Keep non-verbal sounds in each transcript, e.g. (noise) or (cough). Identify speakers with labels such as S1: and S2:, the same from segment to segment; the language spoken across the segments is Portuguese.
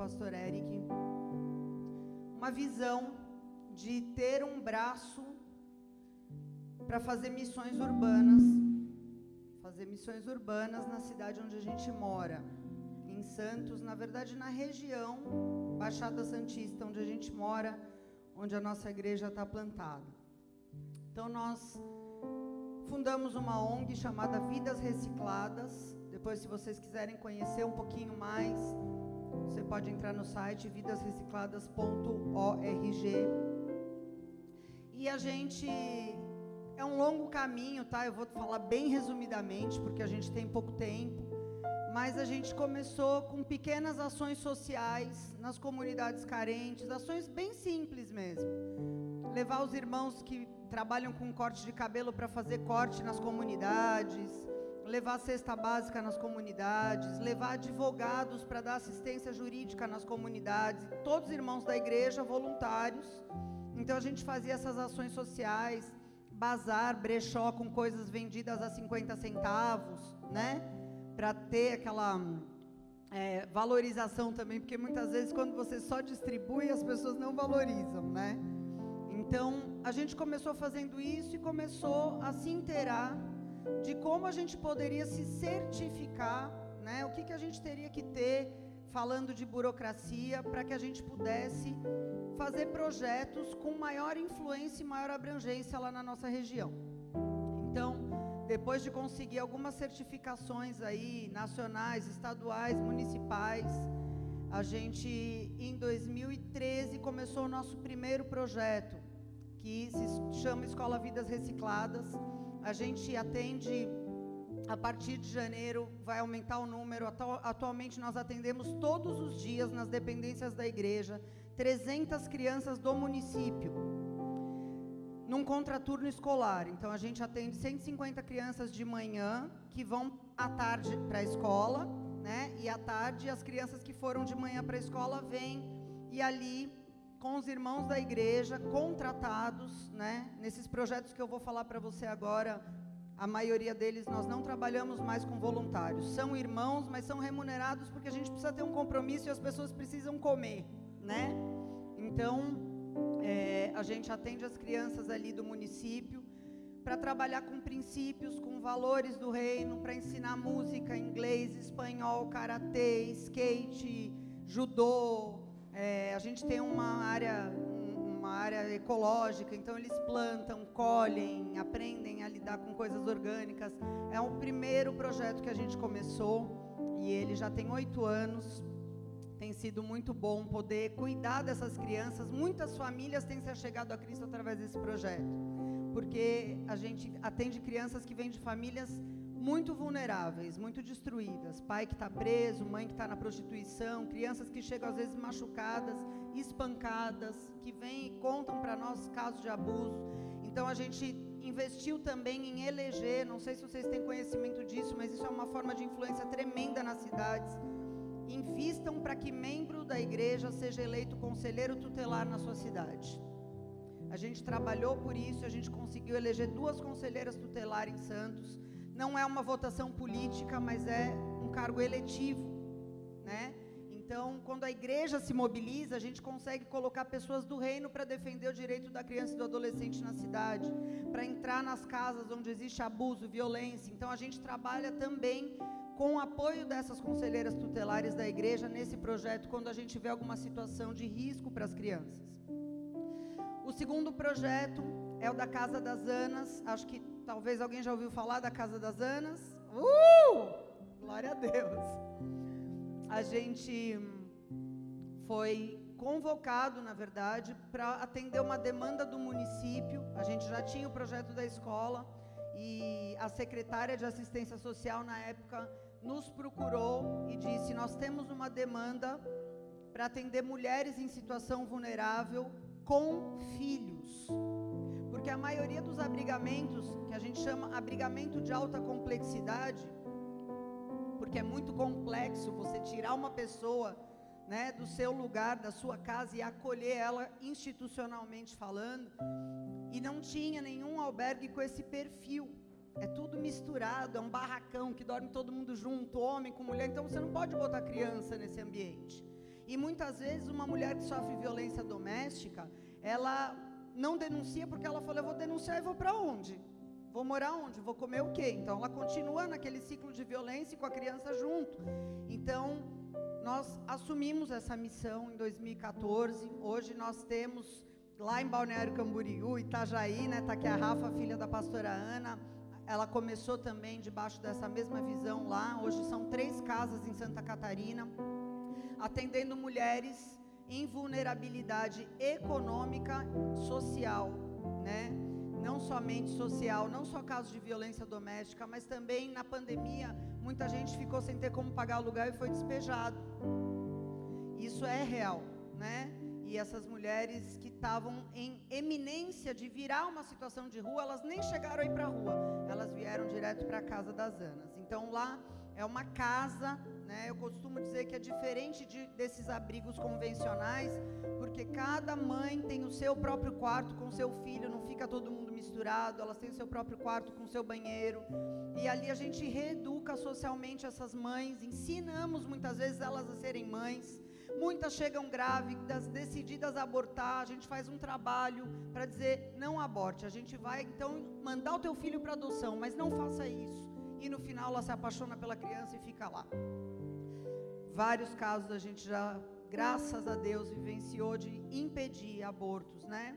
S1: pastor Eric, uma visão de ter um braço para fazer missões urbanas, fazer missões urbanas na cidade onde a gente mora, em Santos, na verdade na região Baixada Santista, onde a gente mora, onde a nossa igreja está plantada. Então nós fundamos uma ONG chamada Vidas Recicladas. Depois, se vocês quiserem conhecer um pouquinho mais, você pode entrar no site vidasrecicladas.org. E a gente é um longo caminho, tá? Eu vou falar bem resumidamente, porque a gente tem pouco tempo. Mas a gente começou com pequenas ações sociais nas comunidades carentes, ações bem simples mesmo. Levar os irmãos que trabalham com corte de cabelo para fazer corte nas comunidades, levar cesta básica nas comunidades, levar advogados para dar assistência jurídica nas comunidades, todos irmãos da igreja voluntários. Então a gente fazia essas ações sociais, bazar, brechó com coisas vendidas a 50 centavos, né? Para ter aquela é, valorização também, porque muitas vezes quando você só distribui, as pessoas não valorizam, né? Então, a gente começou fazendo isso e começou a se inteirar de como a gente poderia se certificar, né? O que, que a gente teria que ter, falando de burocracia, para que a gente pudesse fazer projetos com maior influência e maior abrangência lá na nossa região. Então, depois de conseguir algumas certificações aí, nacionais, estaduais, municipais, a gente, em 2013, começou o nosso primeiro projeto, que se chama Escola Vidas Recicladas. A gente atende a partir de janeiro vai aumentar o número. Atualmente nós atendemos todos os dias nas dependências da igreja 300 crianças do município num contraturno escolar. Então a gente atende 150 crianças de manhã que vão à tarde para a escola, né? E à tarde as crianças que foram de manhã para a escola vêm e ali com os irmãos da igreja contratados, né? Nesses projetos que eu vou falar para você agora, a maioria deles nós não trabalhamos mais com voluntários. São irmãos, mas são remunerados porque a gente precisa ter um compromisso e as pessoas precisam comer, né? Então, é, a gente atende as crianças ali do município para trabalhar com princípios, com valores do reino, para ensinar música, inglês, espanhol, karatê, skate, judô, é, a gente tem uma área, uma área ecológica, então eles plantam, colhem, aprendem a lidar com coisas orgânicas. É o primeiro projeto que a gente começou e ele já tem oito anos. Tem sido muito bom poder cuidar dessas crianças. Muitas famílias têm se chegado a Cristo através desse projeto, porque a gente atende crianças que vêm de famílias muito vulneráveis, muito destruídas. Pai que está preso, mãe que está na prostituição, crianças que chegam às vezes machucadas, espancadas, que vêm e contam para nós casos de abuso. Então a gente investiu também em eleger, não sei se vocês têm conhecimento disso, mas isso é uma forma de influência tremenda nas cidades. Invistam para que membro da igreja seja eleito conselheiro tutelar na sua cidade. A gente trabalhou por isso, a gente conseguiu eleger duas conselheiras tutelar em Santos não é uma votação política, mas é um cargo eletivo, né? Então, quando a igreja se mobiliza, a gente consegue colocar pessoas do reino para defender o direito da criança e do adolescente na cidade, para entrar nas casas onde existe abuso, violência. Então, a gente trabalha também com o apoio dessas conselheiras tutelares da igreja nesse projeto, quando a gente vê alguma situação de risco para as crianças. O segundo projeto é o da Casa das Anas, acho que Talvez alguém já ouviu falar da Casa das Anas. Uh! Glória a Deus. A gente foi convocado, na verdade, para atender uma demanda do município. A gente já tinha o projeto da escola e a secretária de assistência social na época nos procurou e disse: "Nós temos uma demanda para atender mulheres em situação vulnerável com filhos". Porque a maioria dos abrigamentos, que a gente chama abrigamento de alta complexidade, porque é muito complexo você tirar uma pessoa né, do seu lugar, da sua casa e acolher ela institucionalmente falando, e não tinha nenhum albergue com esse perfil. É tudo misturado, é um barracão que dorme todo mundo junto, homem com mulher, então você não pode botar criança nesse ambiente. E muitas vezes uma mulher que sofre violência doméstica, ela não denuncia porque ela fala, eu vou denunciar e vou para onde? Vou morar onde? Vou comer o quê? Então ela continua naquele ciclo de violência com a criança junto. Então, nós assumimos essa missão em 2014. Hoje nós temos lá em Balneário Camboriú, Itajaí, né? Tá aqui a Rafa, filha da pastora Ana. Ela começou também debaixo dessa mesma visão lá. Hoje são três casas em Santa Catarina, atendendo mulheres em vulnerabilidade econômica, social, né? Não somente social, não só casos de violência doméstica, mas também na pandemia, muita gente ficou sem ter como pagar o lugar e foi despejado. Isso é real, né? E essas mulheres que estavam em eminência de virar uma situação de rua, elas nem chegaram a ir para a rua, elas vieram direto para a casa das Anas. Então lá é uma casa, né? Eu costumo dizer que é diferente de, desses abrigos convencionais, porque cada mãe tem o seu próprio quarto com seu filho, não fica todo mundo misturado, elas têm o seu próprio quarto com seu banheiro. E ali a gente reeduca socialmente essas mães, ensinamos muitas vezes elas a serem mães. Muitas chegam grávidas, decididas a abortar. A gente faz um trabalho para dizer: não aborte. A gente vai então mandar o teu filho para adoção, mas não faça isso. E no final ela se apaixona pela criança e fica lá. Vários casos a gente já, graças a Deus, vivenciou de impedir abortos, né?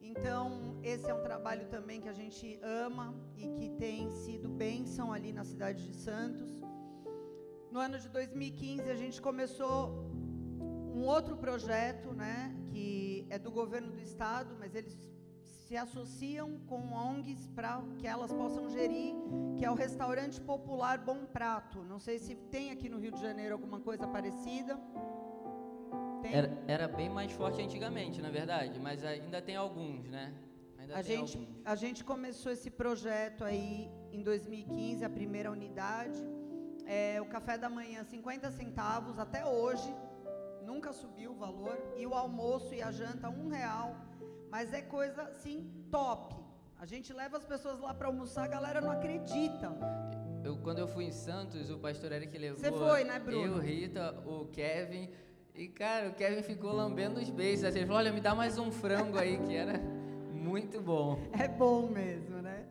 S1: Então, esse é um trabalho também que a gente ama e que tem sido bênção ali na cidade de Santos. No ano de 2015, a gente começou um outro projeto, né, que é do governo do estado, mas eles se associam com ONGs para que elas possam gerir, que é o restaurante popular Bom Prato. Não sei se tem aqui no Rio de Janeiro alguma coisa parecida.
S2: Era, era, bem mais forte antigamente, na verdade, mas ainda tem alguns, né? Ainda
S1: a, gente, alguns. a gente começou esse projeto aí em 2015, a primeira unidade. É, o café da manhã, 50 centavos, até hoje, nunca subiu o valor. E o almoço e a janta, um real. Mas é coisa, assim, top. A gente leva as pessoas lá para almoçar, a galera não acredita.
S2: Eu, quando eu fui em Santos, o pastor Eric levou.
S1: Você foi, né, Bruno?
S2: Eu, Rita, o Kevin. E, cara, o Kevin ficou lambendo os beijos. Assim, ele falou: olha, me dá mais um frango aí, que era muito bom. (laughs)
S1: É bom mesmo, né?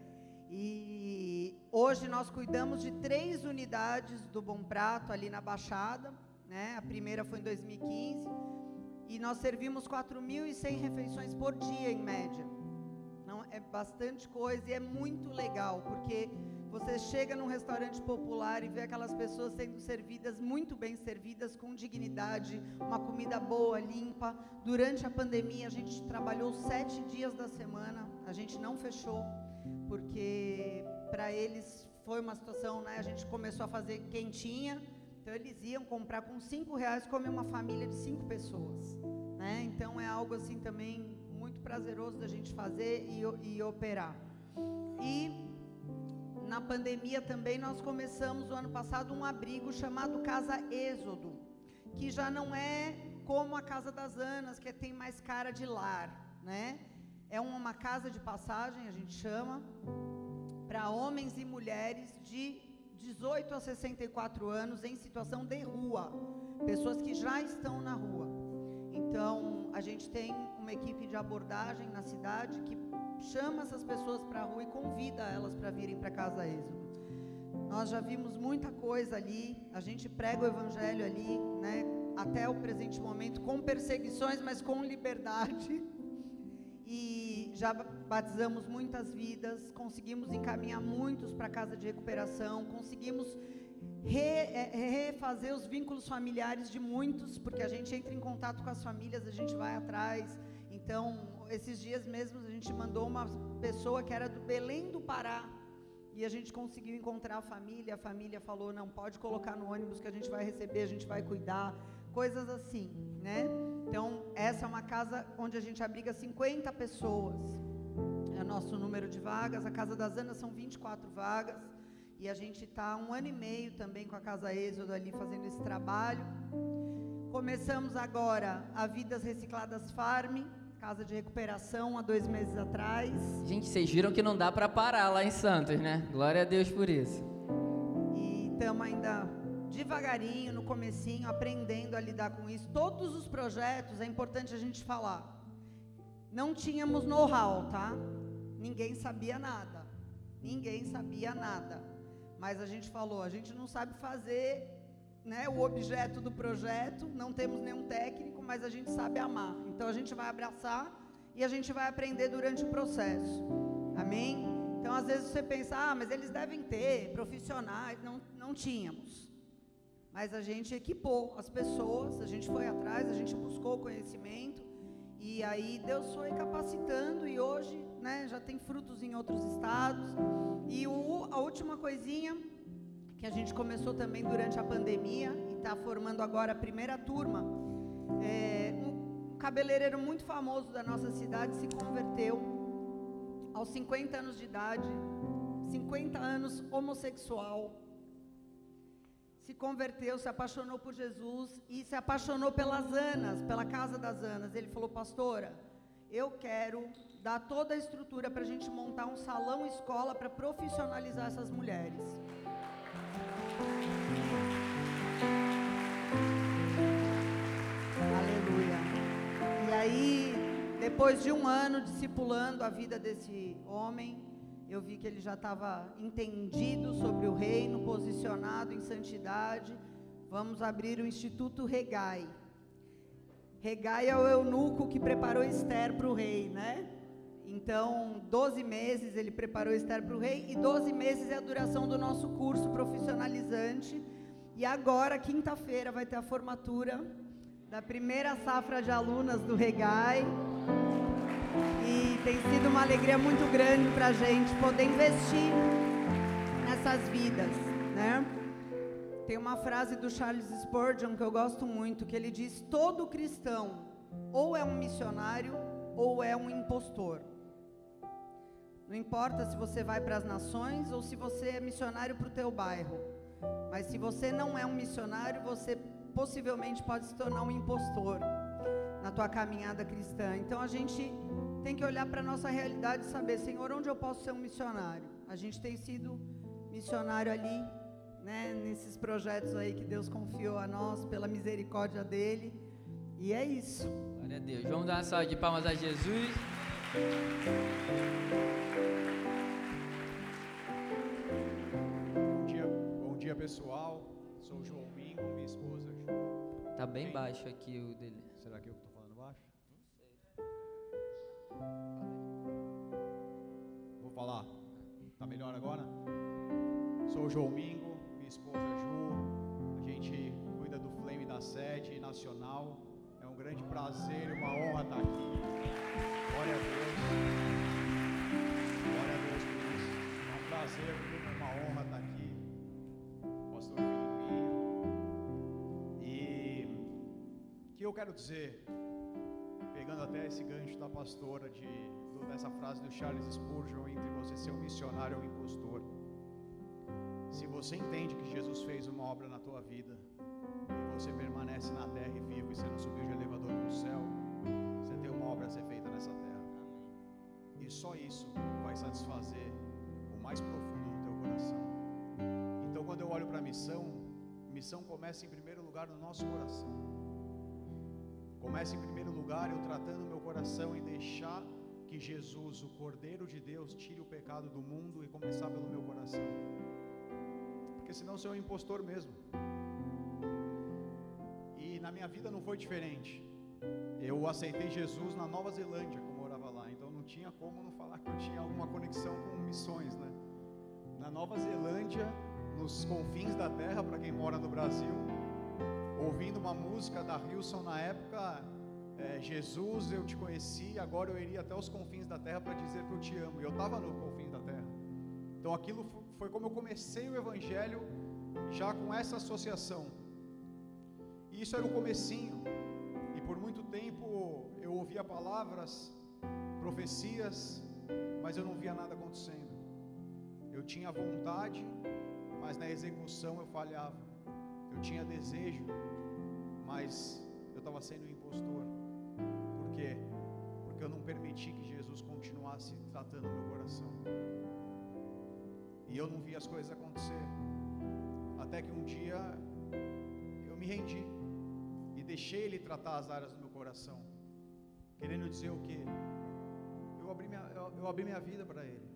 S1: E hoje nós cuidamos de três unidades do Bom Prato ali na Baixada. Né? A primeira foi em 2015. E nós servimos 4.100 refeições por dia, em média. Não, é bastante coisa e é muito legal, porque você chega num restaurante popular e vê aquelas pessoas sendo servidas, muito bem servidas, com dignidade, uma comida boa, limpa. Durante a pandemia, a gente trabalhou sete dias da semana, a gente não fechou, porque para eles foi uma situação, né? A gente começou a fazer quentinha, então eles iam comprar com cinco reais comer uma família de cinco pessoas, né? Então é algo assim também muito prazeroso da gente fazer e, e operar. E na pandemia também nós começamos o ano passado um abrigo chamado Casa Êxodo, que já não é como a Casa das Anas, que tem mais cara de lar, né? É uma casa de passagem, a gente chama, para homens e mulheres de 18 a 64 anos em situação de rua, pessoas que já estão na rua. Então, a gente tem uma equipe de abordagem na cidade que chama essas pessoas para a rua e convida elas para virem para casa Êxodo. Nós já vimos muita coisa ali, a gente prega o evangelho ali, né, até o presente momento, com perseguições, mas com liberdade. (laughs) E já batizamos muitas vidas, conseguimos encaminhar muitos para a casa de recuperação, conseguimos é, refazer os vínculos familiares de muitos, porque a gente entra em contato com as famílias, a gente vai atrás. Então, esses dias mesmo a gente mandou uma pessoa que era do Belém do Pará e a gente conseguiu encontrar a família. A família falou: não, pode colocar no ônibus que a gente vai receber, a gente vai cuidar. Coisas assim, né? Então, essa é uma casa onde a gente abriga 50 pessoas. É o nosso número de vagas. A Casa das Anas são 24 vagas. E a gente está um ano e meio também com a Casa Êxodo ali fazendo esse trabalho. Começamos agora a Vidas Recicladas Farm, casa de recuperação há dois meses atrás.
S2: Gente, vocês viram que não dá para parar lá em Santos, né? Glória a Deus por isso.
S1: E estamos ainda devagarinho, no comecinho, aprendendo a lidar com isso. Todos os projetos, é importante a gente falar. Não tínhamos know-how, tá? Ninguém sabia nada. Ninguém sabia nada. Mas a gente falou, a gente não sabe fazer né, o objeto do projeto, não temos nenhum técnico, mas a gente sabe amar. Então a gente vai abraçar e a gente vai aprender durante o processo. Amém? Então às vezes você pensa, ah, mas eles devem ter profissionais. Não, não tínhamos. Mas a gente equipou as pessoas, a gente foi atrás, a gente buscou conhecimento. E aí Deus foi capacitando e hoje né, já tem frutos em outros estados. E o, a última coisinha que a gente começou também durante a pandemia e está formando agora a primeira turma. É, um cabeleireiro muito famoso da nossa cidade se converteu aos 50 anos de idade, 50 anos homossexual. Se converteu, se apaixonou por Jesus e se apaixonou pelas Anas, pela casa das Anas. Ele falou, pastora, eu quero dar toda a estrutura para a gente montar um salão escola para profissionalizar essas mulheres. Aleluia. E aí, depois de um ano discipulando a vida desse homem, eu vi que ele já estava entendido sobre o reino, posicionado em santidade. Vamos abrir o Instituto Regai. Regai é o eunuco que preparou Esther para o rei, né? Então, 12 meses ele preparou Esther para o rei e 12 meses é a duração do nosso curso profissionalizante. E agora, quinta-feira, vai ter a formatura da primeira safra de alunas do Regai. E tem sido uma alegria muito grande para a gente poder investir nessas vidas, né? Tem uma frase do Charles Spurgeon que eu gosto muito, que ele diz: todo cristão ou é um missionário ou é um impostor. Não importa se você vai para as nações ou se você é missionário para o teu bairro. Mas se você não é um missionário, você possivelmente pode se tornar um impostor na tua caminhada cristã. Então a gente tem que olhar para a nossa realidade e saber, Senhor, onde eu posso ser um missionário? A gente tem sido missionário ali, né, nesses projetos aí que Deus confiou a nós pela misericórdia dele. E é isso.
S2: Glória a Deus. Vamos dar uma salva de palmas a Jesus.
S3: Bom dia, bom dia pessoal. Sou o João Mingo, minha esposa.
S2: Tá bem
S3: Bem.
S2: baixo aqui o dele.
S3: Será que eu tô? Vou falar. Tá melhor agora? Sou o João Mingo, minha esposa Ju. A gente cuida do Flame da sede nacional. É um grande prazer e uma honra estar aqui. Glória a Deus. Glória a Deus por isso. É um prazer, viu? uma honra estar aqui. Pastor Filipinho. E o que eu quero dizer, pegando até esse gancho da pastora, de, dessa frase do Charles Spurgeon, entre você ser um missionário ou um impostor. Se você entende que Jesus fez uma obra na tua vida, e você permanece na terra e vivo, e você não subiu de elevador para o céu, você tem uma obra a ser feita nessa terra. E só isso vai satisfazer o mais profundo do teu coração. Então, quando eu olho para a missão, missão começa em primeiro lugar no nosso coração. Começa em primeiro lugar eu tratando meu coração em deixar que Jesus, o Cordeiro de Deus, tire o pecado do mundo e começar pelo meu coração. Porque senão sou um impostor mesmo. E na minha vida não foi diferente. Eu aceitei Jesus na Nova Zelândia, como eu morava lá. Então não tinha como não falar que eu tinha alguma conexão com missões, né? Na Nova Zelândia, nos confins da terra, para quem mora no Brasil, ouvindo uma música da Hilson na época, é, Jesus, eu te conheci, agora eu iria até os confins da terra para dizer que eu te amo. E eu estava no confins da terra. Então aquilo fo- foi como eu comecei o evangelho já com essa associação. E isso era o comecinho. E por muito tempo eu ouvia palavras, profecias, mas eu não via nada acontecendo. Eu tinha vontade, mas na execução eu falhava. Eu tinha desejo, mas eu estava sendo um impostor. Por quê? Porque eu não permiti que Jesus continuasse tratando meu coração. E eu não via as coisas acontecer. Até que um dia eu me rendi e deixei Ele tratar as áreas do meu coração, querendo dizer o que? Eu abri minha, eu, eu abri minha vida para Ele,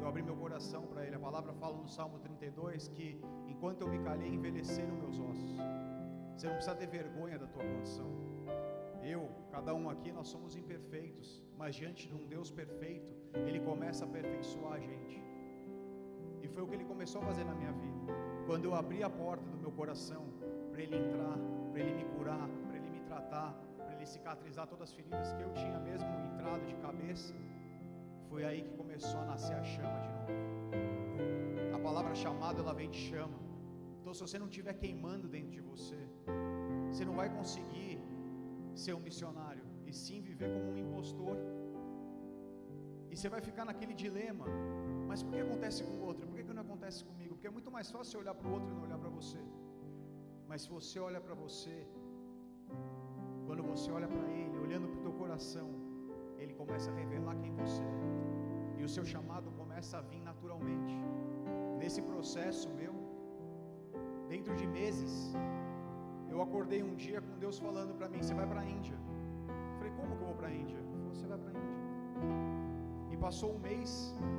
S3: eu abri meu coração para Ele. A palavra fala no Salmo 32 que enquanto eu me calhei, envelheceram meus ossos. Você não precisa ter vergonha da tua condição. Eu, cada um aqui, nós somos imperfeitos, mas diante de um Deus perfeito, Ele começa a aperfeiçoar a gente. E foi o que Ele começou a fazer na minha vida. Quando eu abri a porta do meu coração para Ele entrar, para Ele me curar, para Ele me tratar, para Ele cicatrizar todas as feridas que eu tinha mesmo entrado de cabeça, foi aí que começou a nascer a chama de novo. A palavra chamado ela vem de chama. Se você não estiver queimando dentro de você, você não vai conseguir ser um missionário, e sim viver como um impostor. E você vai ficar naquele dilema: mas por que acontece com o outro? Por que, que não acontece comigo? Porque é muito mais fácil olhar para o outro e não olhar para você. Mas se você olha para você, quando você olha para Ele, olhando para o teu coração, Ele começa a revelar quem você é. E o seu chamado começa a vir naturalmente. Nesse processo meu, dentro de meses, eu acordei um dia com Deus falando para mim: Você vai para a Índia. Eu falei: Como que eu vou para a Índia? Ele falou: Você vai para a Índia. E passou um mês,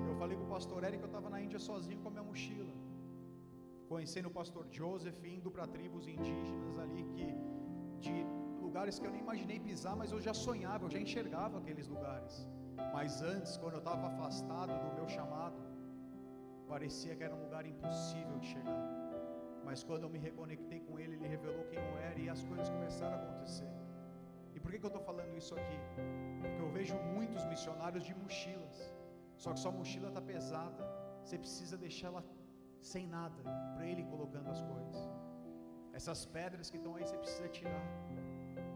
S3: eu falei com o pastor Eric que eu estava na Índia sozinho com a minha mochila. Conhecendo o pastor Joseph, indo para tribos indígenas ali, que de lugares que eu nem imaginei pisar, mas eu já sonhava, eu já enxergava aqueles lugares. Mas antes, quando eu estava afastado do meu chamado, parecia que era um lugar impossível de chegar. Mas quando eu me reconectei com Ele, Ele revelou quem eu era e as coisas começaram a acontecer. E por que, que eu estou falando isso aqui? Porque eu vejo muitos missionários de mochilas, só que sua mochila está pesada, você precisa deixá-la sem nada, para Ele colocando as coisas. Essas pedras que estão aí você precisa tirar,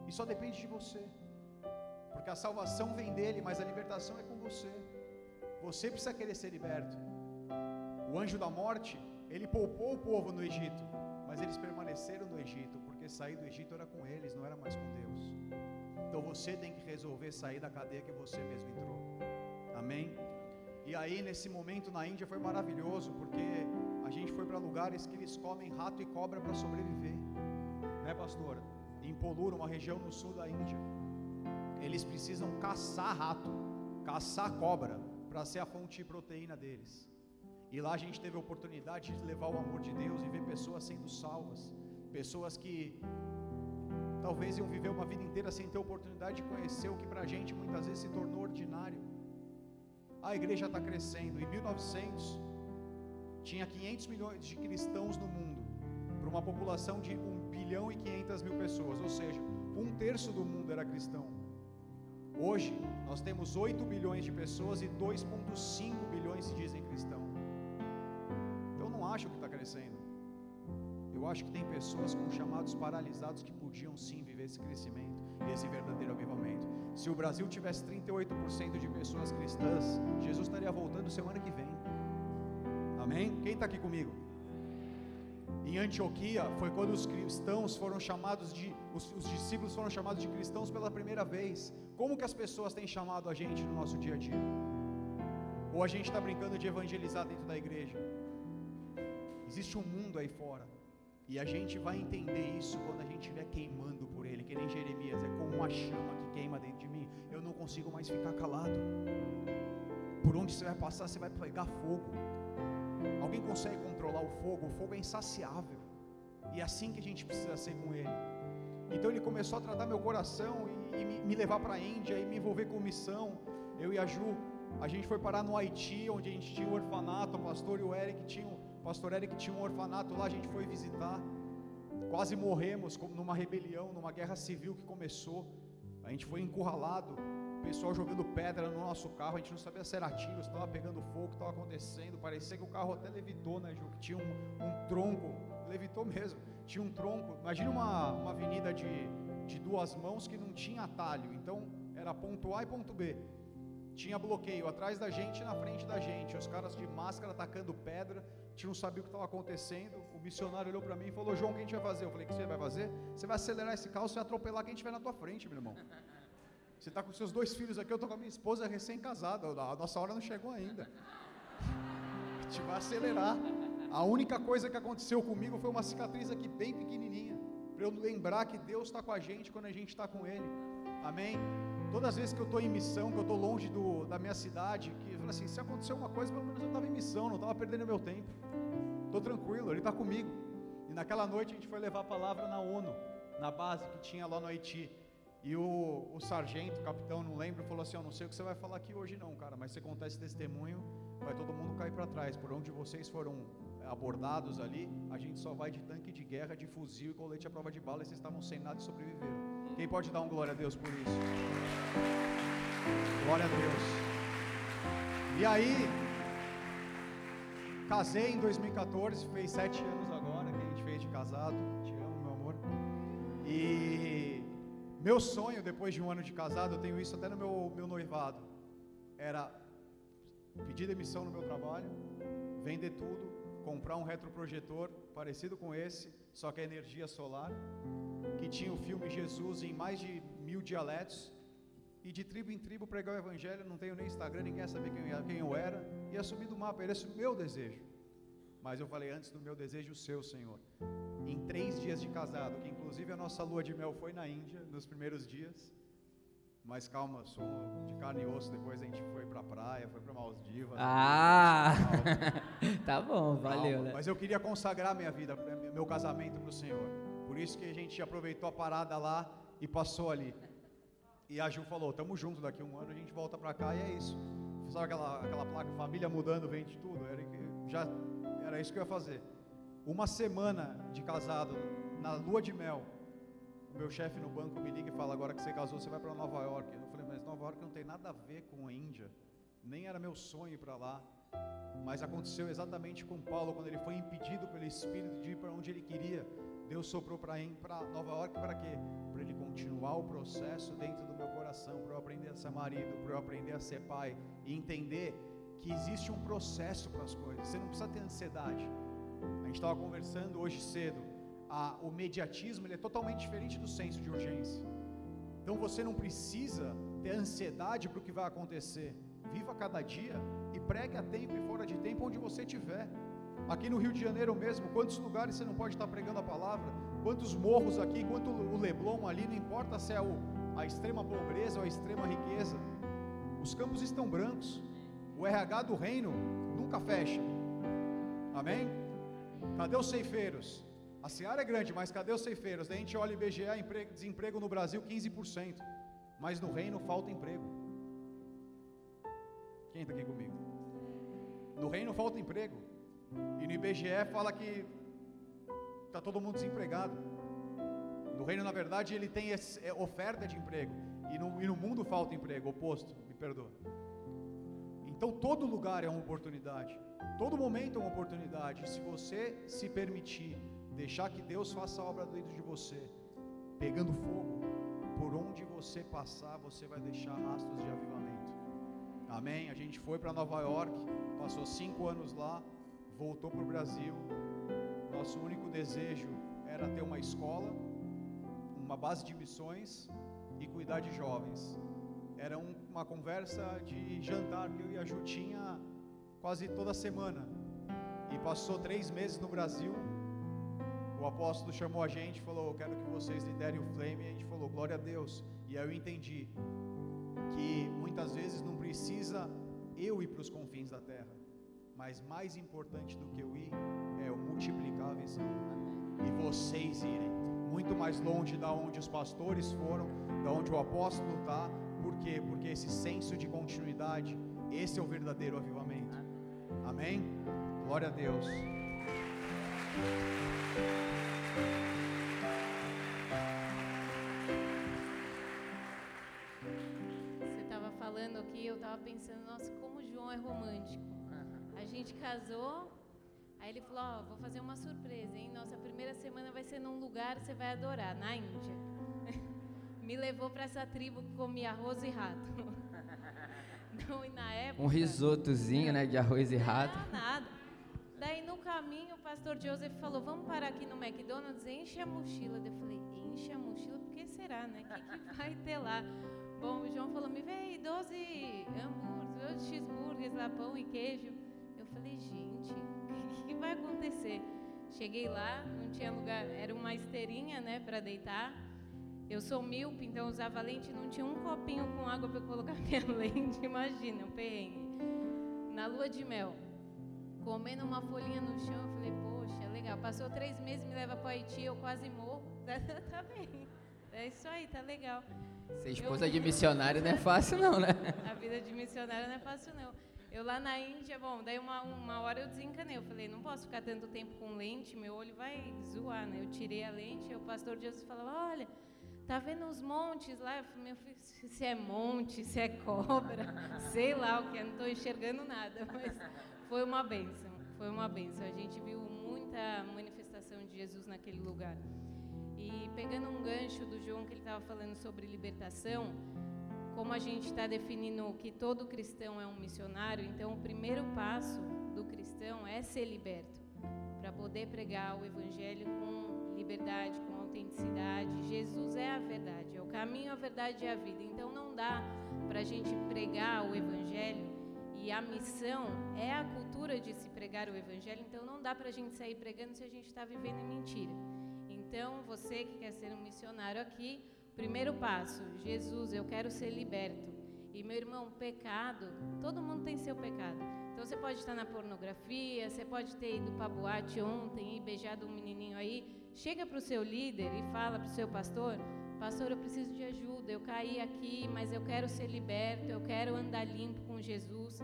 S3: e só depende de você, porque a salvação vem dele, mas a libertação é com você. Você precisa querer ser liberto. O anjo da morte, ele poupou o povo no Egito, mas eles permaneceram no Egito, porque sair do Egito era com eles, não era mais com Deus. Então você tem que resolver sair da cadeia que você mesmo entrou. Amém? E aí, nesse momento na Índia foi maravilhoso, porque a gente foi para lugares que eles comem rato e cobra para sobreviver, né, pastora? Em Polura, uma região no sul da Índia, eles precisam caçar rato, caçar cobra, para ser a fonte de proteína deles. E lá a gente teve a oportunidade de levar o amor de Deus e ver pessoas sendo salvas, pessoas que talvez iam viver uma vida inteira sem ter a oportunidade de conhecer o que para a gente muitas vezes se tornou ordinário. A igreja está crescendo. Em 1900 tinha 500 milhões de cristãos no mundo, para uma população de 1 bilhão e 500 mil pessoas, ou seja, um terço do mundo era cristão. Hoje nós temos 8 bilhões de pessoas e 2,5 bilhões se dizem cristão acham que está crescendo. Eu acho que tem pessoas com chamados paralisados que podiam sim viver esse crescimento e esse verdadeiro avivamento. Se o Brasil tivesse 38% de pessoas cristãs, Jesus estaria voltando semana que vem. Amém? Quem está aqui comigo? Em Antioquia foi quando os cristãos foram chamados de, os, os, discípulos foram chamados de cristãos pela primeira vez. Como que as pessoas têm chamado a gente no nosso dia a dia? Ou a gente está brincando de evangelizar dentro da igreja? Existe um mundo aí fora. E a gente vai entender isso quando a gente estiver queimando por ele, que nem Jeremias, é como uma chama que queima dentro de mim. Eu não consigo mais ficar calado. Por onde você vai passar, você vai pegar fogo. Alguém consegue controlar o fogo? O fogo é insaciável. E é assim que a gente precisa ser com ele. Então ele começou a tratar meu coração e, e me, me levar para a Índia e me envolver com missão. Eu e a Ju, a gente foi parar no Haiti, onde a gente tinha um orfanato, o pastor e o Eric tinham pastor Eric tinha um orfanato lá, a gente foi visitar. Quase morremos numa rebelião, numa guerra civil que começou. A gente foi encurralado, o pessoal jogando pedra no nosso carro, a gente não sabia se era tiro, estava pegando fogo, estava acontecendo. Parecia que o carro até levitou, né, Ju? Que tinha um, um tronco, levitou mesmo, tinha um tronco. Imagina uma, uma avenida de, de duas mãos que não tinha atalho, então era ponto A e ponto B tinha bloqueio atrás da gente e na frente da gente, os caras de máscara atacando pedra, gente não sabia o que estava acontecendo. O missionário olhou para mim e falou: João, o que a gente vai fazer? Eu falei: O que você vai fazer? Você vai acelerar esse carro, você vai atropelar quem estiver na tua frente, meu irmão. (laughs) Você está com seus dois filhos aqui, eu estou com a minha esposa recém-casada. A nossa hora não chegou ainda. (laughs) A gente vai acelerar. A única coisa que aconteceu comigo foi uma cicatriz aqui bem pequenininha, para eu lembrar que Deus está com a gente quando a gente está com Ele. Amém? Todas as vezes que eu estou em missão, que eu estou longe do, da minha cidade, que eu falo assim, se acontecer uma coisa, pelo menos eu estava em missão, não estava perdendo meu tempo. Estou tranquilo, Ele está comigo. E naquela noite a gente foi levar a palavra na ONU, na base que tinha lá no Haiti. E o, o sargento, o capitão, não lembro, falou assim: Eu não sei o que você vai falar aqui hoje, não, cara, mas se contar esse testemunho, vai todo mundo cair para trás. Por onde vocês foram abordados ali, a gente só vai de tanque de guerra, de fuzil e colete à prova de bala, e vocês estavam sem nada e sobreviveram. Quem pode dar um glória a Deus por isso? Glória a Deus. E aí, casei em 2014, fez sete anos agora que a gente fez de casado. Te amo, meu amor. E meu sonho, depois de um ano de casado, eu tenho isso até no meu, meu noivado, era pedir demissão no meu trabalho, vender tudo, comprar um retroprojetor parecido com esse, só que a energia solar, que tinha o filme Jesus em mais de mil dialetos, e de tribo em tribo pregar o evangelho, não tenho nem Instagram, ninguém saber quem, eu era, e assumir do mapa, esse é o meu desejo. Mas eu falei antes do meu desejo, o seu, Senhor. Em três dias de casado, que inclusive a nossa lua de mel foi na Índia, nos primeiros dias. Mas calma, sou de carne e osso. Depois a gente foi pra praia, foi pra Maldivas.
S2: Ah! (laughs) tá bom, valeu. Né?
S3: Mas eu queria consagrar minha vida, meu casamento para o Senhor. Isso que a gente aproveitou a parada lá e passou ali. E a Ju falou: Tamo junto, daqui a um ano a gente volta pra cá e é isso. Sabe aquela, aquela placa, família mudando, vem de tudo? Era, já era isso que eu ia fazer. Uma semana de casado, na lua de mel, o meu chefe no banco me liga e fala: Agora que você casou, você vai para Nova York. Eu falei: Mas Nova York não tem nada a ver com a Índia. Nem era meu sonho ir para lá. Mas aconteceu exatamente com Paulo, quando ele foi impedido pelo Espírito de ir para onde ele queria. Deus soprou para Nova York para quê? Para ele continuar o processo dentro do meu coração, para eu aprender a ser marido, para eu aprender a ser pai e entender que existe um processo para as coisas. Você não precisa ter ansiedade. A gente estava conversando hoje cedo. A, o mediatismo ele é totalmente diferente do senso de urgência. Então você não precisa ter ansiedade para o que vai acontecer. Viva cada dia e pregue a tempo e fora de tempo onde você estiver. Aqui no Rio de Janeiro mesmo, quantos lugares você não pode estar pregando a palavra? Quantos morros aqui, quanto o Leblon ali, não importa se é o, a extrema pobreza ou a extrema riqueza. Os campos estão brancos. O RH do reino nunca fecha. Amém? Cadê os ceifeiros? A seara é grande, mas cadê os ceifeiros? Daí a gente olha IBGE, emprego, desemprego no Brasil 15%. Mas no reino falta emprego. Quem está aqui comigo? No reino falta emprego. E no IBGE fala que está todo mundo desempregado. No reino, na verdade, ele tem é, oferta de emprego. E no, e no mundo falta emprego, oposto, me perdoa. Então todo lugar é uma oportunidade, todo momento é uma oportunidade. Se você se permitir, deixar que Deus faça a obra dentro de você, pegando fogo, por onde você passar, você vai deixar rastros de avivamento. Amém? A gente foi para Nova York, passou cinco anos lá, voltou para o Brasil. Nosso único desejo era ter uma escola, uma base de missões e cuidar de jovens era um, uma conversa de jantar que eu e a Ju tinha quase toda semana. E passou três meses no Brasil. O apóstolo chamou a gente falou: Quero que vocês liderem o Flame. E a gente falou: Glória a Deus. E aí eu entendi que muitas vezes não precisa eu ir para os confins da terra, mas mais importante do que eu ir é eu multiplicar a visão e vocês irem muito mais longe da onde os pastores foram, da onde o apóstolo está, por quê? Porque esse senso de continuidade, esse é o verdadeiro avivamento. Amém? Glória a Deus.
S4: Você estava falando aqui, eu estava pensando, nossa, como o João é romântico. A gente casou, aí ele falou, ó, oh, vou fazer uma surpresa, hein? Nossa primeira semana vai ser num lugar você vai adorar, na Índia (laughs) me levou para essa tribo que comia arroz e rato. (laughs) Não, e na época.
S2: Um risotozinho, né, de arroz e rato.
S4: Não, nada. Daí no caminho o pastor Joseph falou: Vamos parar aqui no McDonald's, enche a mochila. Eu falei: Enche a mochila? Por que será, né? O que, que (laughs) vai ter lá? Bom, o João falou: Me vem 12 hambúrgueres, 12 cheeseburgers lá, pão e queijo. Falei, gente, (laughs) o que, que vai acontecer? Cheguei lá, não tinha lugar, era uma esteirinha, né, para deitar. Eu sou míope, então usava lente, não tinha um copinho com água para colocar (laughs) minha lente, imagina, um perrengue. Na lua de mel, comendo uma folhinha no chão, eu falei, poxa, legal. Passou três meses, me leva para Haiti, eu quase morro. (laughs) tá bem, é isso aí, tá legal.
S2: Ser esposa eu... de missionário não é fácil não, né?
S4: A vida de missionário não é fácil não. Eu lá na Índia, bom, daí uma, uma hora eu desencanei. Eu falei, não posso ficar tanto tempo com lente, meu olho vai zoar, né? Eu tirei a lente e o pastor Jesus falava, olha, tá vendo os montes lá? Eu falei, meu filho, se é monte, se é cobra, (laughs) sei lá o que, eu não estou enxergando nada, (laughs) mas foi uma benção, foi uma benção. A gente viu muita manifestação de Jesus naquele lugar. E pegando um gancho do João que ele estava falando sobre libertação, como a gente está definindo que todo cristão é um missionário, então o primeiro passo do cristão é ser liberto, para poder pregar o evangelho com liberdade, com autenticidade. Jesus é a verdade, é o caminho, a verdade e a vida. Então não dá para a gente pregar o evangelho e a missão é a cultura de se pregar o evangelho. Então não dá para a gente sair pregando se a gente está vivendo em mentira. Então você que quer ser um missionário aqui Primeiro passo, Jesus, eu quero ser liberto. E meu irmão, pecado, todo mundo tem seu pecado. Então você pode estar na pornografia, você pode ter ido para boate ontem e beijado um menininho aí. Chega para o seu líder e fala para o seu pastor: Pastor, eu preciso de ajuda. Eu caí aqui, mas eu quero ser liberto. Eu quero andar limpo com Jesus.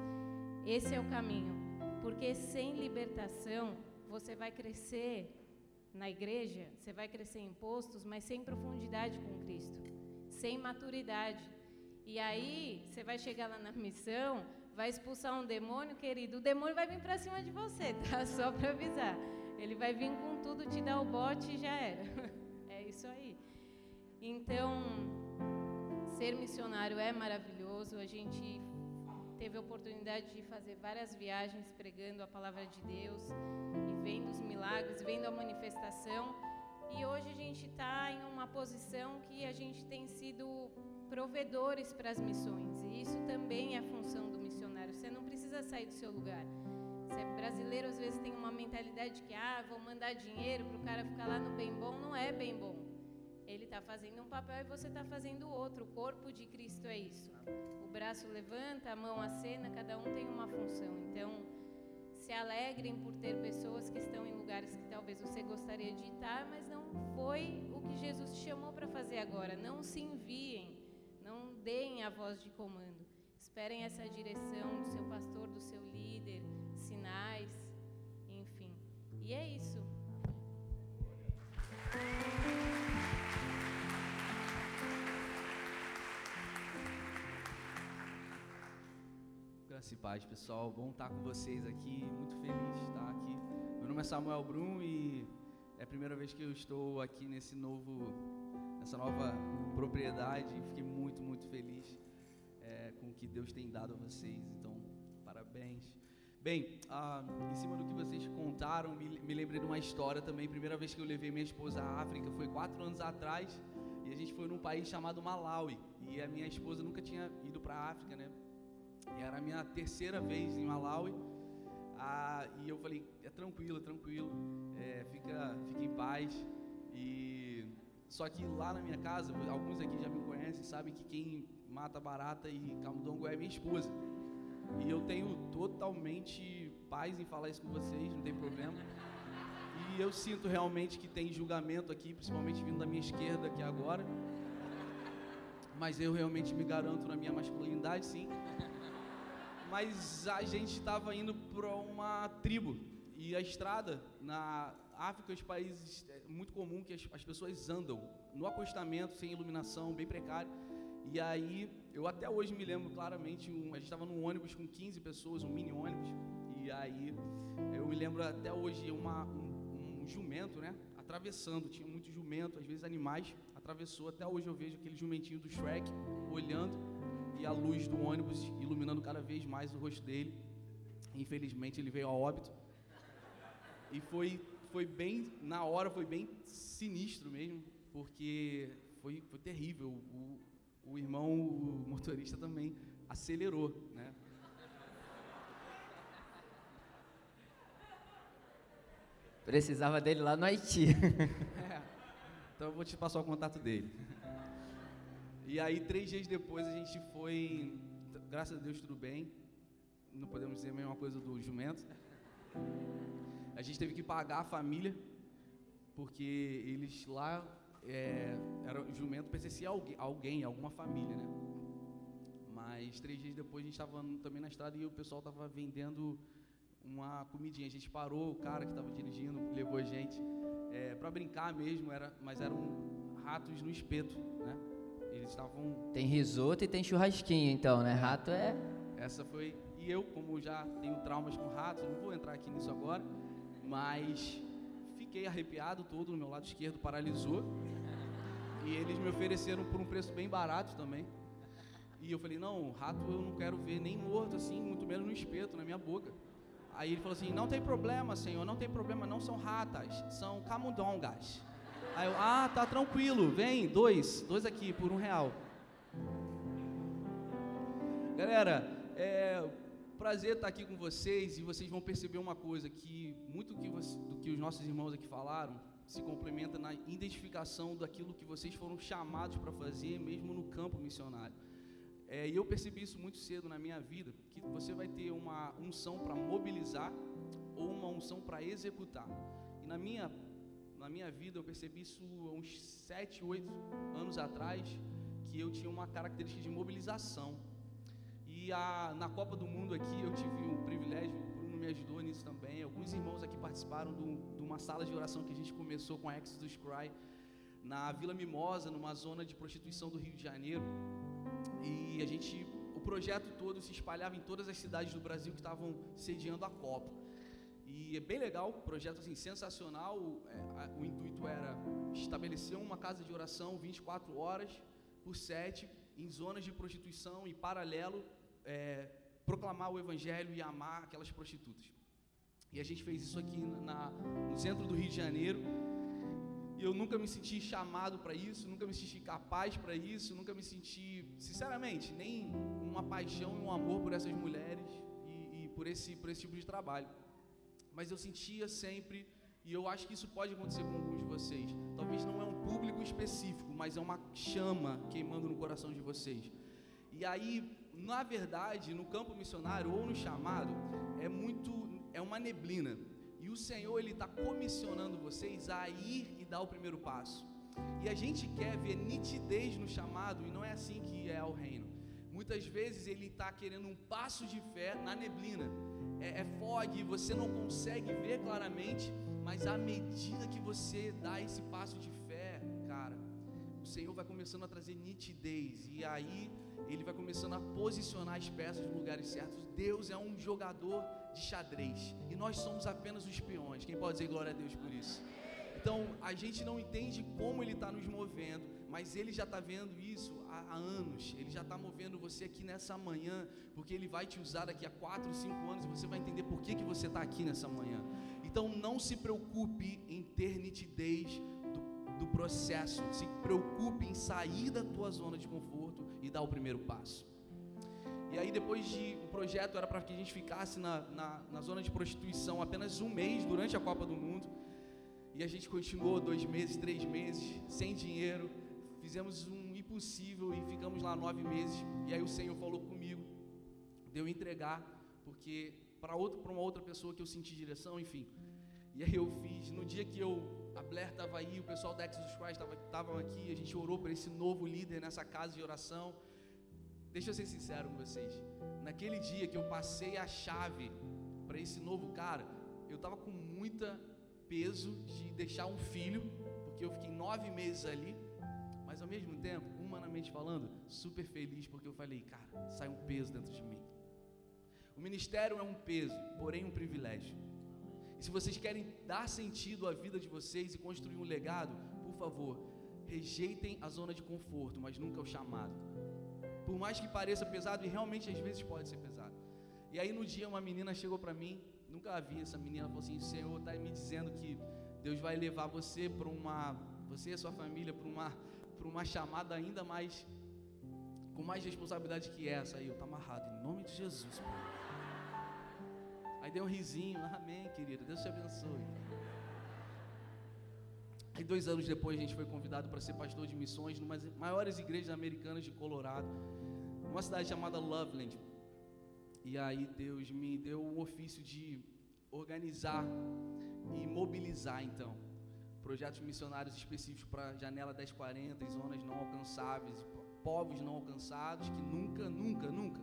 S4: Esse é o caminho. Porque sem libertação você vai crescer na igreja, você vai crescer em postos, mas sem profundidade com Cristo, sem maturidade. E aí, você vai chegar lá na missão, vai expulsar um demônio, querido, o demônio vai vir para cima de você, (laughs) tá? Só para avisar. Ele vai vir com tudo, te dar o bote e já era. (laughs) É isso aí. Então, ser missionário é maravilhoso. A gente teve a oportunidade de fazer várias viagens pregando a palavra de Deus e vendo os milagres, vendo a manifestação. E hoje a gente está em uma posição que a gente tem sido provedores para as missões. E isso também é a função do missionário. Você não precisa sair do seu lugar. Você é brasileiro, às vezes tem uma mentalidade que, ah, vou mandar dinheiro para o cara ficar lá no bem bom. Não é bem bom. Ele está fazendo um papel e você está fazendo outro. O corpo de Cristo é isso. O braço levanta, a mão acena, cada um tem uma função. Então, se alegrem por ter pessoas que estão em lugares que talvez você gostaria de estar, mas não foi o que Jesus te chamou para fazer agora. Não se enviem, não deem a voz de comando. Esperem essa direção do seu pastor, do seu líder, sinais, enfim. E é isso.
S5: Graça e paz, pessoal. Bom estar com vocês aqui. Muito feliz de estar aqui. Meu nome é Samuel Brum e é a primeira vez que eu estou aqui nesse novo, nessa nova propriedade. Fiquei muito, muito feliz é, com o que Deus tem dado a vocês. Então, parabéns. Bem, ah, em cima do que vocês contaram, me, me lembrei de uma história também. Primeira vez que eu levei minha esposa à África foi quatro anos atrás e a gente foi num país chamado Malawi. E a minha esposa nunca tinha ido para a África, né? Era a minha terceira vez em Malawi. Ah, e eu falei, é tranquilo, é tranquilo, é, fica, fica em paz. E só que lá na minha casa, alguns aqui já me conhecem, sabem que quem mata barata e camundongo é minha esposa. E eu tenho totalmente paz em falar isso com vocês, não tem problema. E eu sinto realmente que tem julgamento aqui, principalmente vindo da minha esquerda aqui agora. Mas eu realmente me garanto na minha masculinidade, sim mas a gente estava indo para uma tribo e a estrada na África, os países é muito comum que as, as pessoas andam no acostamento sem iluminação, bem precário. E aí eu até hoje me lembro claramente, um, a gente estava num ônibus com 15 pessoas, um mini ônibus, e aí eu me lembro até hoje uma, um, um jumento, né? Atravessando, tinha muito jumento, às vezes animais, atravessou. Até hoje eu vejo aquele jumentinho do Shrek olhando e a luz do ônibus iluminando cada vez mais o rosto dele. Infelizmente ele veio a óbito. E foi, foi bem, na hora foi bem sinistro mesmo, porque foi, foi terrível. O, o irmão, o motorista também acelerou, né?
S2: Precisava dele lá no Haiti. (laughs)
S5: É. Então eu vou te passar o contato dele. E aí, três dias depois, a gente foi. Graças a Deus, tudo bem. Não podemos dizer a mesma coisa do jumento. A gente teve que pagar a família, porque eles lá. É, era, o jumento pertencia a alguém, alguém, alguma família, né? Mas três dias depois a gente estava também na estrada e o pessoal estava vendendo uma comidinha. A gente parou, o cara que estava dirigindo levou a gente é, para brincar mesmo, era, mas eram ratos no espeto, né? Eles estavam.
S2: Tem risoto e tem churrasquinho, então, né? Rato é.
S5: Essa foi. E eu, como já tenho traumas com ratos, não vou entrar aqui nisso agora, mas fiquei arrepiado todo no meu lado esquerdo, paralisou. E eles me ofereceram por um preço bem barato também. E eu falei: não, rato eu não quero ver nem morto assim, muito menos no espeto, na minha boca. Aí ele falou assim: Não tem problema, senhor, não tem problema, não são ratas, são camundongas. Aí eu: Ah, tá tranquilo, vem, dois, dois aqui por um real. Galera, é prazer estar aqui com vocês e vocês vão perceber uma coisa: que muito do que, você, do que os nossos irmãos aqui falaram se complementa na identificação daquilo que vocês foram chamados para fazer, mesmo no campo missionário. É, e eu percebi isso muito cedo na minha vida, que você vai ter uma unção para mobilizar ou uma unção para executar. E na minha, na minha vida eu percebi isso há uns 7, 8 anos atrás, que eu tinha uma característica de mobilização. E a, na Copa do Mundo aqui eu tive o privilégio, o Bruno me ajudou nisso também. Alguns irmãos aqui participaram do, de uma sala de oração que a gente começou com a Exodus Cry na Vila Mimosa, numa zona de prostituição do Rio de Janeiro. E a gente, o projeto todo se espalhava em todas as cidades do Brasil que estavam sediando a Copa. E é bem legal, projeto assim sensacional. É, o intuito era estabelecer uma casa de oração 24 horas por 7 em zonas de prostituição e paralelo é, proclamar o evangelho e amar aquelas prostitutas. E a gente fez isso aqui na, no centro do Rio de Janeiro. E eu nunca me senti chamado para isso, nunca me senti capaz para isso, nunca me senti, sinceramente, nem uma paixão e um amor por essas mulheres e, e por, esse, por esse tipo de trabalho. Mas eu sentia sempre, e eu acho que isso pode acontecer com alguns de vocês. Talvez não é um público específico, mas é uma chama queimando no coração de vocês. E aí, na verdade, no campo missionário ou no chamado, é muito, é uma neblina. E o Senhor, Ele está comissionando vocês a ir e dar o primeiro passo. E a gente quer ver nitidez no chamado, e não é assim que é o reino. Muitas vezes Ele está querendo um passo de fé na neblina. É, é fog, você não consegue ver claramente, mas à medida que você dá esse passo de fé, cara, o Senhor vai começando a trazer nitidez. E aí ele vai começando a posicionar as peças no lugares certos. Deus é um jogador de xadrez e nós somos apenas os peões. Quem pode dizer glória a Deus por isso? Então a gente não entende como Ele está nos movendo, mas Ele já está vendo isso há, há, anos. Ele já está movendo você aqui nessa manhã, porque Ele vai te usar daqui a 4, 5 anos e você vai entender por que, que você está aqui nessa manhã. Então não se preocupe em ter nitidez do, do processo, se preocupe em sair da tua zona de conforto e dar o primeiro passo. E aí, depois de. O projeto era para que a gente ficasse na, na, na, zona de prostituição apenas um mês durante a Copa do Mundo. E a gente continuou dois meses, três meses, sem dinheiro. Fizemos um impossível e ficamos lá nove meses. E aí o Senhor falou comigo, deu entregar, porque para uma outra pessoa que eu senti direção, enfim. E aí eu fiz. No dia que eu. A Blair estava aí, o pessoal da Exodus Christ estavam aqui, a gente orou para esse novo líder nessa casa de oração. Deixa eu ser sincero com vocês. Naquele dia que eu passei a chave para esse novo cara, eu estava com muita peso de deixar um filho, porque eu fiquei nove meses ali, mas ao mesmo tempo, falando, super feliz, porque eu falei, cara, sai um peso dentro de mim. O ministério é um peso, porém um privilégio. E se vocês querem dar sentido à vida de vocês e construir um legado, por favor, rejeitem a zona de conforto, mas nunca o chamado. Por mais que pareça pesado, e realmente às vezes pode ser pesado. E aí no dia uma menina chegou para mim, nunca a vi essa menina, falou assim: Senhor está me dizendo que Deus vai levar você para uma, você e a sua família para uma, para uma chamada ainda mais, com mais responsabilidade que essa. Aí eu, tá amarrado, em nome de Jesus. Aí deu um risinho, (laughs) amém, querida, Deus te abençoe. Aí dois anos depois a gente foi convidado para ser pastor de missões numa das maiores igrejas americanas de Colorado, numa cidade chamada Loveland. E aí Deus me deu o ofício de organizar e mobilizar então projetos missionários específicos para Janela 1040 e zonas não alcançáveis, povos não alcançados que nunca, nunca, nunca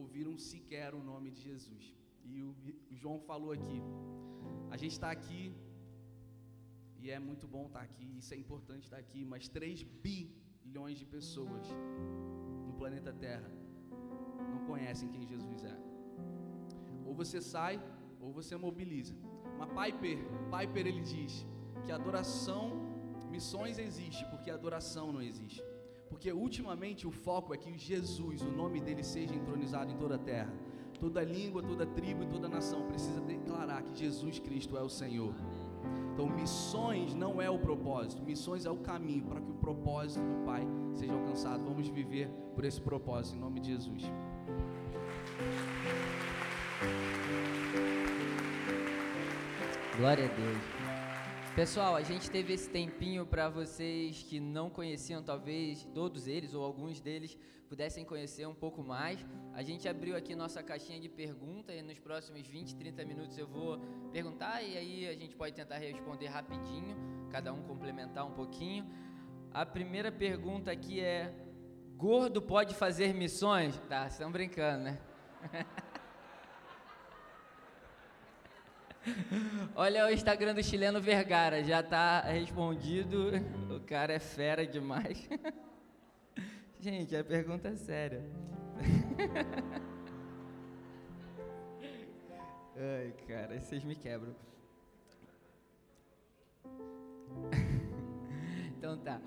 S5: ouviram sequer o nome de Jesus. E o, João falou aqui, a gente está aqui e é muito bom estar tá aqui, isso é importante estar tá aqui, mas 3 bilhões de pessoas no planeta Terra não conhecem quem Jesus é. Ou você sai, ou você mobiliza. Mas Piper, Piper ele diz que adoração, missões existe porque adoração não existe. Porque ultimamente o foco é que Jesus, o nome dele seja entronizado em toda a terra. Toda língua, toda tribo e toda nação precisa declarar que Jesus Cristo é o Senhor. Então, missões não é o propósito, missões é o caminho para que o propósito do Pai seja alcançado. Vamos viver por esse propósito, em nome de Jesus.
S2: Glória a Deus. Pessoal, a gente teve esse tempinho para vocês que não conheciam, talvez todos eles ou alguns deles pudessem conhecer um pouco mais. A gente abriu aqui nossa caixinha de perguntas e nos próximos 20, 30 minutos eu vou perguntar e aí a gente pode tentar responder rapidinho, cada um complementar um pouquinho. A primeira pergunta aqui é: gordo pode fazer missões? Tá, estão brincando, né? (laughs) (laughs) Olha o Instagram do chileno Vergara, já está respondido. O cara é fera demais. (laughs) Gente, a pergunta é séria. (laughs) Ai, cara, vocês me quebram. Então tá.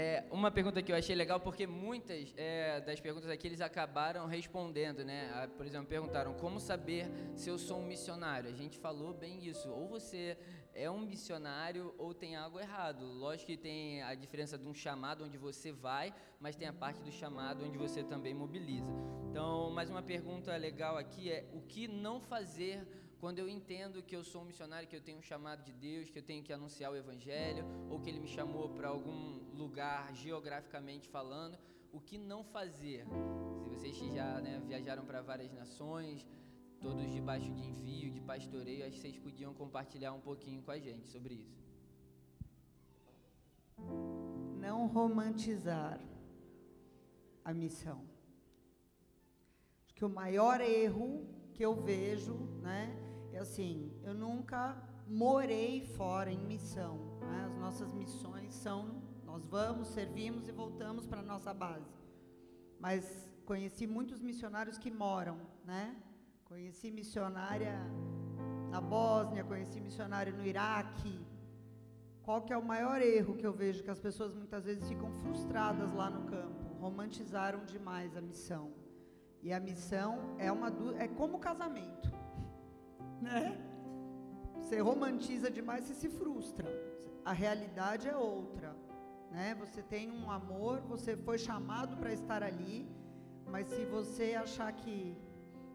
S2: É, uma pergunta que eu achei legal, porque muitas é, das perguntas aqui eles acabaram respondendo, né? Ah, por exemplo, perguntaram como saber se eu sou um missionário. A gente falou bem isso. Ou você é um missionário ou tem algo errado. Lógico que tem a diferença de um chamado onde você vai, mas tem a parte do chamado onde você também mobiliza. Então, mais uma pergunta legal aqui é o que não fazer quando eu entendo que eu sou um missionário, que eu tenho um chamado de Deus, que eu tenho que anunciar o Evangelho, ou que Ele me chamou para algum lugar geograficamente falando, o que não fazer? Se vocês já né, viajaram para várias nações, todos debaixo de envio, de pastoreio, acho que vocês podiam compartilhar um pouquinho com a gente sobre isso.
S1: Não romantizar a missão. Acho que o maior erro que eu vejo, né, assim, eu nunca morei fora em missão. Né? As nossas missões são, nós vamos, servimos e voltamos para a nossa base. Mas conheci muitos missionários que moram, né? Conheci missionária na Bósnia, conheci missionário no Iraque. Qual que é o maior erro que eu vejo que as pessoas muitas vezes ficam frustradas lá no campo? Romantizaram demais a missão. E a missão é uma é como casamento né? Você romantiza demais, você se frustra. A realidade é outra, né? Você tem um amor, você foi chamado para estar ali, mas se você achar que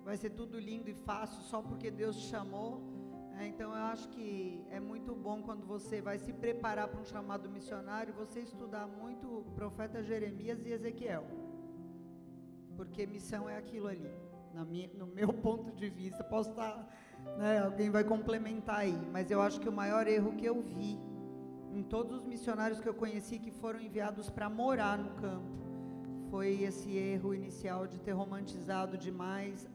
S1: vai ser tudo lindo e fácil só porque Deus te chamou, é, então eu acho que é muito bom quando você vai se preparar para um chamado missionário, você estudar muito o profeta Jeremias e Ezequiel, porque missão é aquilo ali. Minha, no meu (laughs) ponto de vista, posso estar né, alguém vai complementar aí, mas eu acho que o maior erro que eu vi em todos os missionários que eu conheci que foram enviados para morar no campo foi esse erro inicial de ter romantizado demais,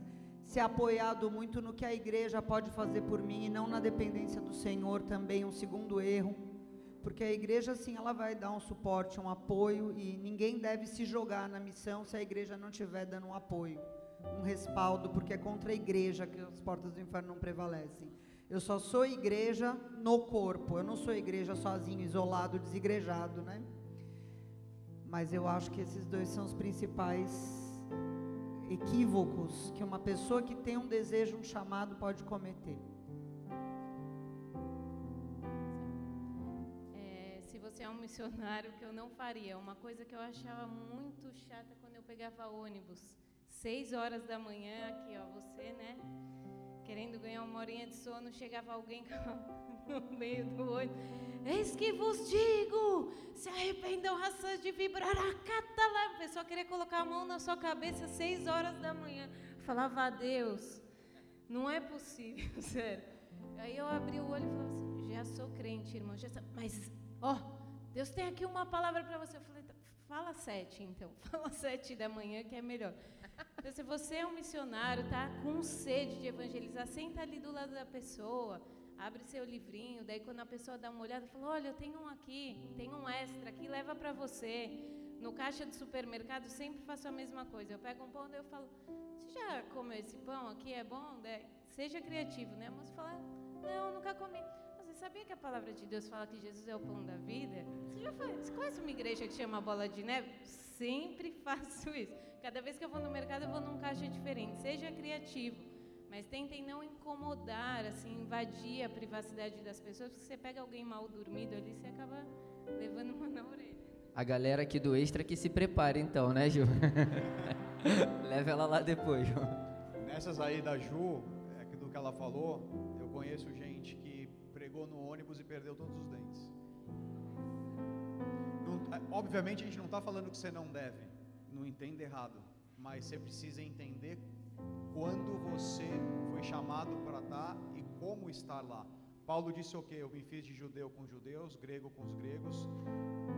S1: se apoiado muito no que a igreja pode fazer por mim e não na dependência do Senhor também, um segundo erro. Porque a igreja, sim, ela vai dar um suporte, um apoio, e ninguém deve se jogar na missão se a igreja não estiver dando um apoio um respaldo, porque é contra a igreja que as portas do inferno não prevalecem. Eu só sou igreja no corpo, eu não sou igreja sozinho, isolado, desigrejado, né? Mas eu acho que esses dois são os principais equívocos que uma pessoa que tem um desejo, um chamado pode cometer.
S4: É, se você é um missionário, que eu não faria, uma coisa que eu achava muito chata quando eu pegava ônibus seis horas da manhã, aqui ó, você, né? querendo ganhar uma horinha de sono, chegava alguém (laughs) no meio do olho. Eis que vos digo, se arrependam raças de vibrar a catalã. A pessoa queria colocar a mão na sua cabeça seis horas da manhã. Falava, a Deus, não é possível, (laughs) sério. Aí eu abri o olho e falava assim, já sou crente, irmão, já sou, mas, ó, Deus tem aqui uma palavra para você. Eu falei, fala sete, então, (laughs) fala sete da manhã que é melhor. Então, se você é um missionário, tá com sede de evangelizar, senta ali do lado da pessoa, abre seu livrinho, daí quando a pessoa dá uma olhada, fala, olha, eu tenho um aqui, tem um extra aqui, leva para você. No caixa do supermercado sempre faço a mesma coisa. Eu pego um pão, daí eu falo, você já comeu esse pão aqui? É bom? Daí, seja criativo, né? A moça fala, não, nunca comi. Você sabia que a palavra de Deus fala que Jesus é o pão da vida? Você já foi, você conhece uma igreja que chama Bola de Neve? Sempre (laughs) faço isso. Cada vez que eu vou no mercado, eu vou num caixa diferente. Seja criativo, mas tentem não incomodar, assim, invadir a privacidade das pessoas, porque você pega alguém mal dormido ali, você acaba levando uma na orelha.
S2: A galera aqui do Extra que se prepare então, né, Ju? (laughs) Leva ela lá depois, Ju.
S3: Nessas aí da Ju, é, do que ela falou, eu conheço gente que perdeu todos os dentes. Não, é, obviamente a gente não está falando que você não deve, não entenda errado, mas você precisa entender quando você foi chamado para estar e como estar lá. Paulo disse o que? Eu me fiz de judeu com judeus, grego com os gregos,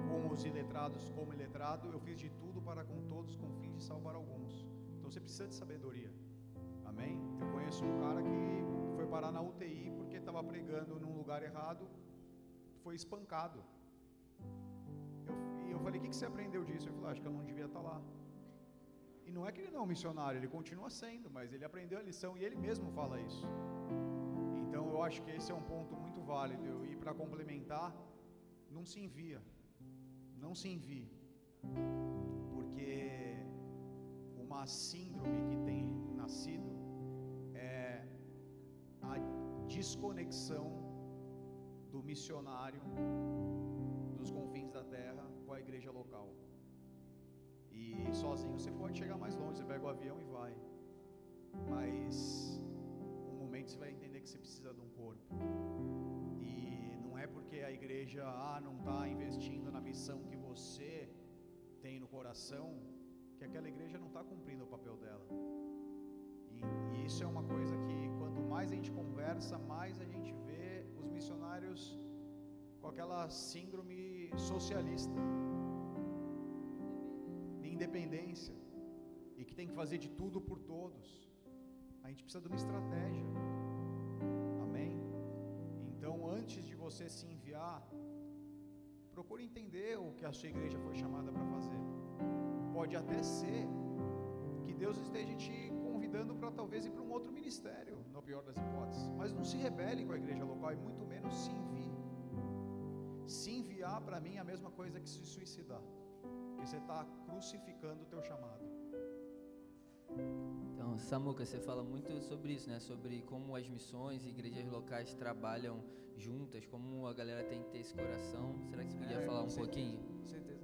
S3: com os iletrados como iletrado, eu fiz de tudo para com todos com fim de salvar alguns. Então você precisa de sabedoria. Amém? Eu conheço um cara que foi parar na UTI porque estava pregando num lugar errado, foi espancado. Eu, e eu falei: O que, que você aprendeu disso? Ele falou: Acho que eu não devia estar lá. E não é que ele não é um missionário, ele continua sendo, mas ele aprendeu a lição e ele mesmo fala isso. Então eu acho que esse é um ponto muito válido. E para complementar, não se envia. Não se envie. Porque uma síndrome que tem nascido é a desconexão do missionário dos confins da terra com a igreja local. E sozinho você pode chegar mais longe, você pega o avião e vai. Mas um momento você vai entender que você precisa de um corpo. E não é porque a igreja ah, não está investindo na missão que você tem no coração que aquela igreja não está cumprindo o papel dela. E, e isso é uma coisa que quanto mais a gente conversa, mais a gente missionários com aquela síndrome socialista independência e que tem que fazer de tudo por todos. A gente precisa de uma estratégia. Amém? Então, antes de você se enviar, procure entender o que a sua igreja foi chamada para fazer. Pode até ser que Deus esteja te convidando para talvez ir para um outro ministério, pior das hipóteses. Mas não se rebele com a igreja local e muito menos se envie. Se enviar para mim é a mesma coisa que se suicidar. Porque você está crucificando o teu chamado.
S2: Então, Samuca, você fala muito sobre isso, né? Sobre como as missões e igrejas locais trabalham juntas, como a galera tem que ter esse coração. Será que você podia
S5: É,
S2: falar
S5: com
S2: um
S5: certeza,
S2: pouquinho?
S5: Com certeza.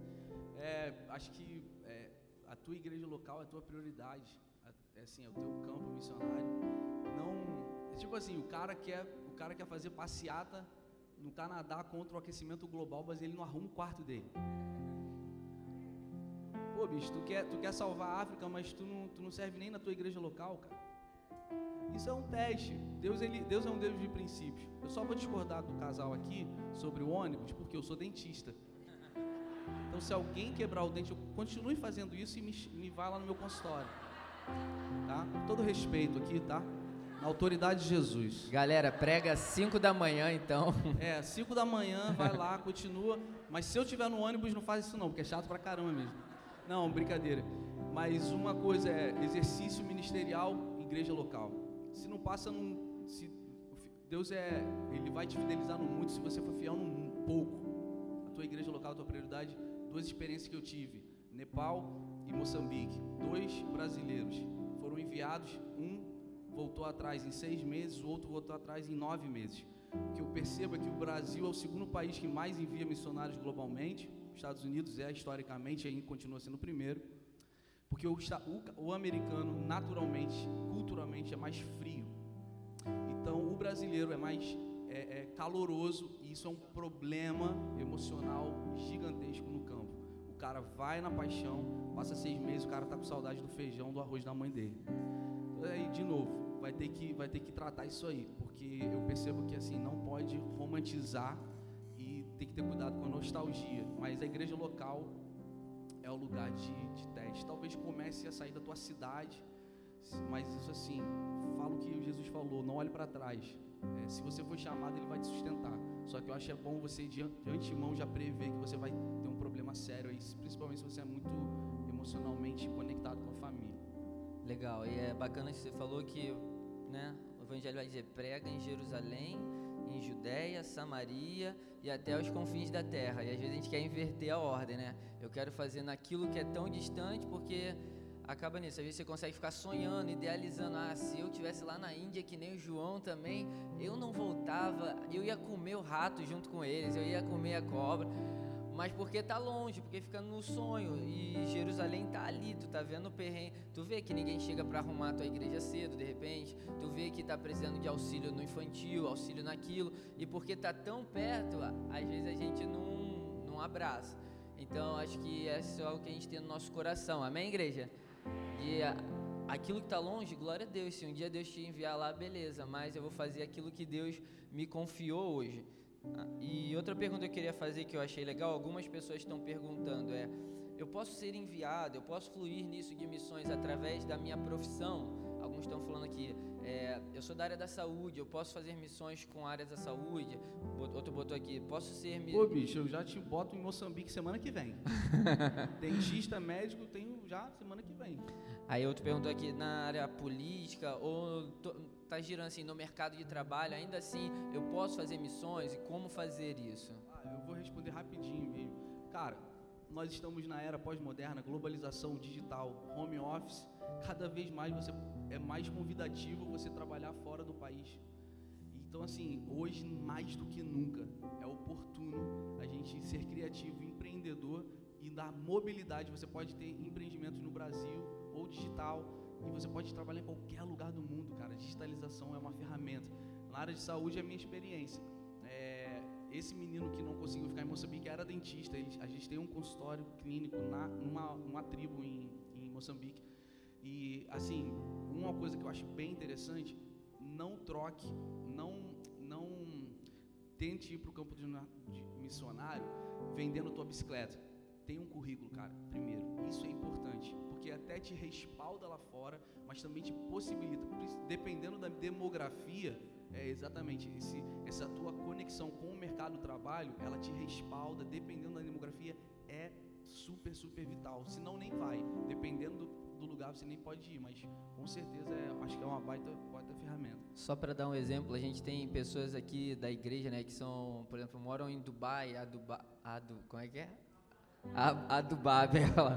S5: É, acho que é, a tua igreja local é a tua prioridade. A- É assim, é o teu campo missionário. Tipo assim, o cara quer, o cara quer fazer passeata no Canadá contra o aquecimento global, mas ele não arruma o quarto dele. Pô, bicho, tu quer, tu quer salvar a África, mas tu não, tu não serve nem na tua igreja local, cara. Isso é um teste. Deus, ele, Deus é um Deus de princípios. Eu só vou discordar do casal aqui sobre o ônibus, porque eu sou dentista. Então, se alguém quebrar o dente, eu continue fazendo isso e me, me vá lá no meu consultório. Tá? Todo respeito aqui, tá? Na autoridade de Jesus.
S2: Galera, prega às 5 da manhã, então. (laughs)
S5: É, 5 da manhã, vai lá, continua. Mas se eu tiver no ônibus, não faz isso não, porque é chato pra caramba mesmo. Não, brincadeira. Mas uma coisa é exercício ministerial, igreja local. Se não passa num. Se, Deus é. Ele vai te fidelizar no muito se você for fiel num pouco. A tua igreja local, a tua prioridade. Duas experiências que eu tive: Nepal e Moçambique. Dois brasileiros foram enviados. Voltou atrás em seis meses, o outro voltou atrás em nove meses. O que eu percebo é que o Brasil é o segundo país que mais envia missionários globalmente. Os Estados Unidos é historicamente ainda continua sendo o primeiro, porque o- o americano naturalmente, culturalmente é mais frio. Então, o brasileiro é mais é, é caloroso e isso é um problema emocional gigantesco no campo. O cara vai na paixão, passa seis meses, o cara tá com saudade do feijão, do arroz da mãe dele. Aí, de novo, vai ter que, vai ter que tratar isso aí, porque eu percebo que assim não pode romantizar e tem que ter cuidado com a nostalgia. Mas a igreja local é o lugar de, de teste. Talvez comece a sair da tua cidade, mas isso assim, fala o que Jesus falou, não olhe para trás. É, se você for chamado, ele vai te sustentar. Só que eu acho que é bom você de, de antemão já prever que você vai ter um problema sério aí, principalmente se você é muito emocionalmente conectado com a família.
S2: Legal, e é bacana que você falou que né, o Evangelho vai dizer: prega em Jerusalém, em Judéia, Samaria e até os confins da terra. E às vezes a gente quer inverter a ordem, né? Eu quero fazer naquilo que é tão distante, porque acaba nisso. Às vezes você consegue ficar sonhando, idealizando. Ah, se eu tivesse lá na Índia, que nem o João também, eu não voltava, eu ia comer o rato junto com eles, eu ia comer a cobra mas porque tá longe, porque fica no sonho e Jerusalém tá ali, tu tá vendo o perrengue, tu vê que ninguém chega para arrumar tua igreja cedo, de repente, tu vê que tá precisando de auxílio no infantil, auxílio naquilo, e porque tá tão perto, às vezes a gente não, não abraça. Então, acho que é só o que a gente tem no nosso coração, amém, igreja? E aquilo que está longe, glória a Deus. Se um dia Deus te enviar lá, beleza, mas eu vou fazer aquilo que Deus me confiou hoje. E outra pergunta que eu queria fazer que eu achei legal, algumas pessoas estão perguntando é: eu posso ser enviado, eu posso fluir nisso de missões através da minha profissão? Alguns estão falando aqui, é, eu sou da área da saúde, eu posso fazer missões com áreas da saúde. Outro botou aqui, posso ser.
S5: Pô, bicho, eu já te boto em Moçambique semana que vem. (laughs) Dentista, médico, tenho já semana que vem.
S2: Aí outro perguntou aqui, na área política, ou está girando assim no mercado de trabalho, ainda assim eu posso fazer missões e como fazer isso?
S5: Ah, eu vou responder rapidinho mesmo. Cara, nós estamos na era pós-moderna, globalização digital, home office. Cada vez mais você é mais convidativo você trabalhar fora do país. Então, assim, hoje mais do que nunca é oportuno a gente ser criativo, empreendedor e dar mobilidade. Você pode ter empreendimentos no Brasil ou digital e você pode trabalhar em qualquer lugar do mundo, cara. Digitalização é uma ferramenta. Na área de saúde é a minha experiência. É, esse menino que não conseguiu ficar em Moçambique era dentista. A gente tem um consultório clínico na, numa uma tribo em, em Moçambique. E, assim, uma coisa que eu acho bem interessante, não troque, não, não tente ir para o campo de, de missionário vendendo tua bicicleta. Tem um currículo, cara, primeiro. Isso é importante porque até te respalda lá fora, mas também te possibilita, dependendo da demografia, é exatamente esse, essa tua conexão com o mercado do trabalho, ela te respalda, dependendo da demografia, é super, super vital. Se não, nem vai. Dependendo do, do, lugar, você nem pode ir, mas com certeza é, acho que é uma baita, baita ferramenta.
S2: Só para dar um exemplo, a gente tem pessoas aqui da igreja, né, que são, por exemplo, moram em Dubai, a Dubai, a du, como é que é? A, a Dubai,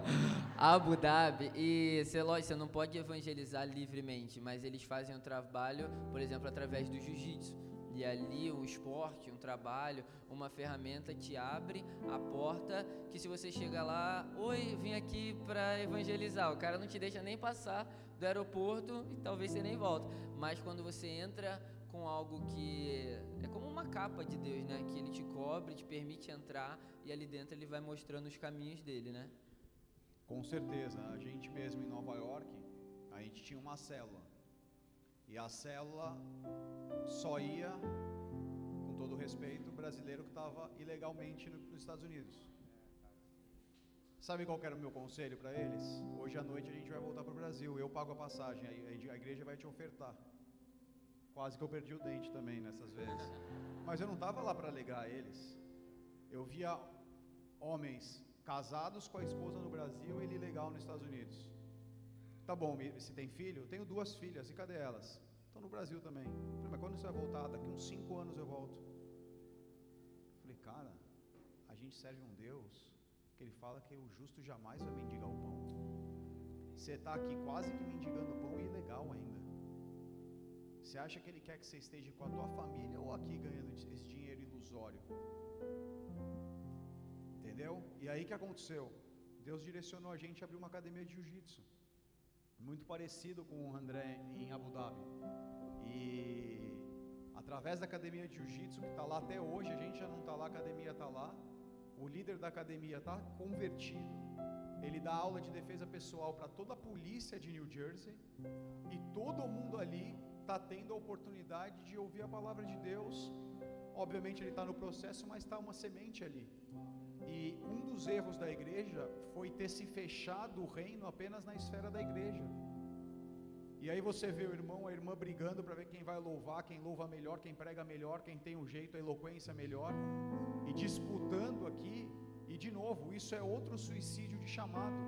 S2: (laughs) Abu Dhabi. E você, lógico, você não pode evangelizar livremente, mas eles fazem um trabalho, por exemplo, através do jiu-jitsu. E ali o esporte, um trabalho, uma ferramenta te abre a porta que se você chega lá, oi, vim aqui para evangelizar, o cara não te deixa nem passar do aeroporto e talvez você nem volta. Mas quando você entra com algo que é como uma capa de Deus, né? Que ele te cobre, te permite entrar e ali dentro ele vai mostrando os caminhos dele, né?
S3: Com certeza. A gente mesmo em Nova York, a gente tinha uma célula. E a célula só ia, com todo respeito, o brasileiro que estava ilegalmente nos Estados Unidos. Sabe qual era o meu conselho para eles? Hoje à noite a gente vai voltar para o Brasil, eu pago a passagem, a igreja vai te ofertar. Quase que eu perdi o dente também nessas vezes. (laughs) Mas eu não estava lá para alegrar eles. Eu via homens casados com a esposa no Brasil e ele legal nos Estados Unidos. Tá bom, se tem filho? Eu tenho duas filhas, e cadê elas? Estão no Brasil também. Falei, mas quando você vai voltar? Daqui uns cinco anos eu volto. Falei, cara, a gente serve um Deus que ele fala que o justo jamais vai mendigar o pão. Você está aqui quase que mendigando o pão e legal ainda. Você acha que ele quer que você esteja com a tua família ou aqui ganhando esse dinheiro ilusório? Entendeu? E aí que aconteceu? Deus direcionou a gente a abrir uma academia de jiu-jitsu. Muito parecido com o André em Abu Dhabi. E Através da academia de jiu-jitsu, que está lá até hoje, a gente já não está lá, a academia está lá. O líder da academia está convertido. Ele dá aula de defesa pessoal para toda a polícia de New Jersey. E todo mundo ali está tendo a oportunidade de ouvir a palavra de Deus. Obviamente ele está no processo, mas está uma semente ali. E um dos erros da igreja foi ter se fechado o reino apenas na esfera da igreja. E aí você vê o irmão, a irmã brigando para ver quem vai louvar, quem louva melhor, quem prega melhor, quem tem o um jeito, a eloquência melhor, e disputando aqui. E de novo, isso é outro suicídio de chamado,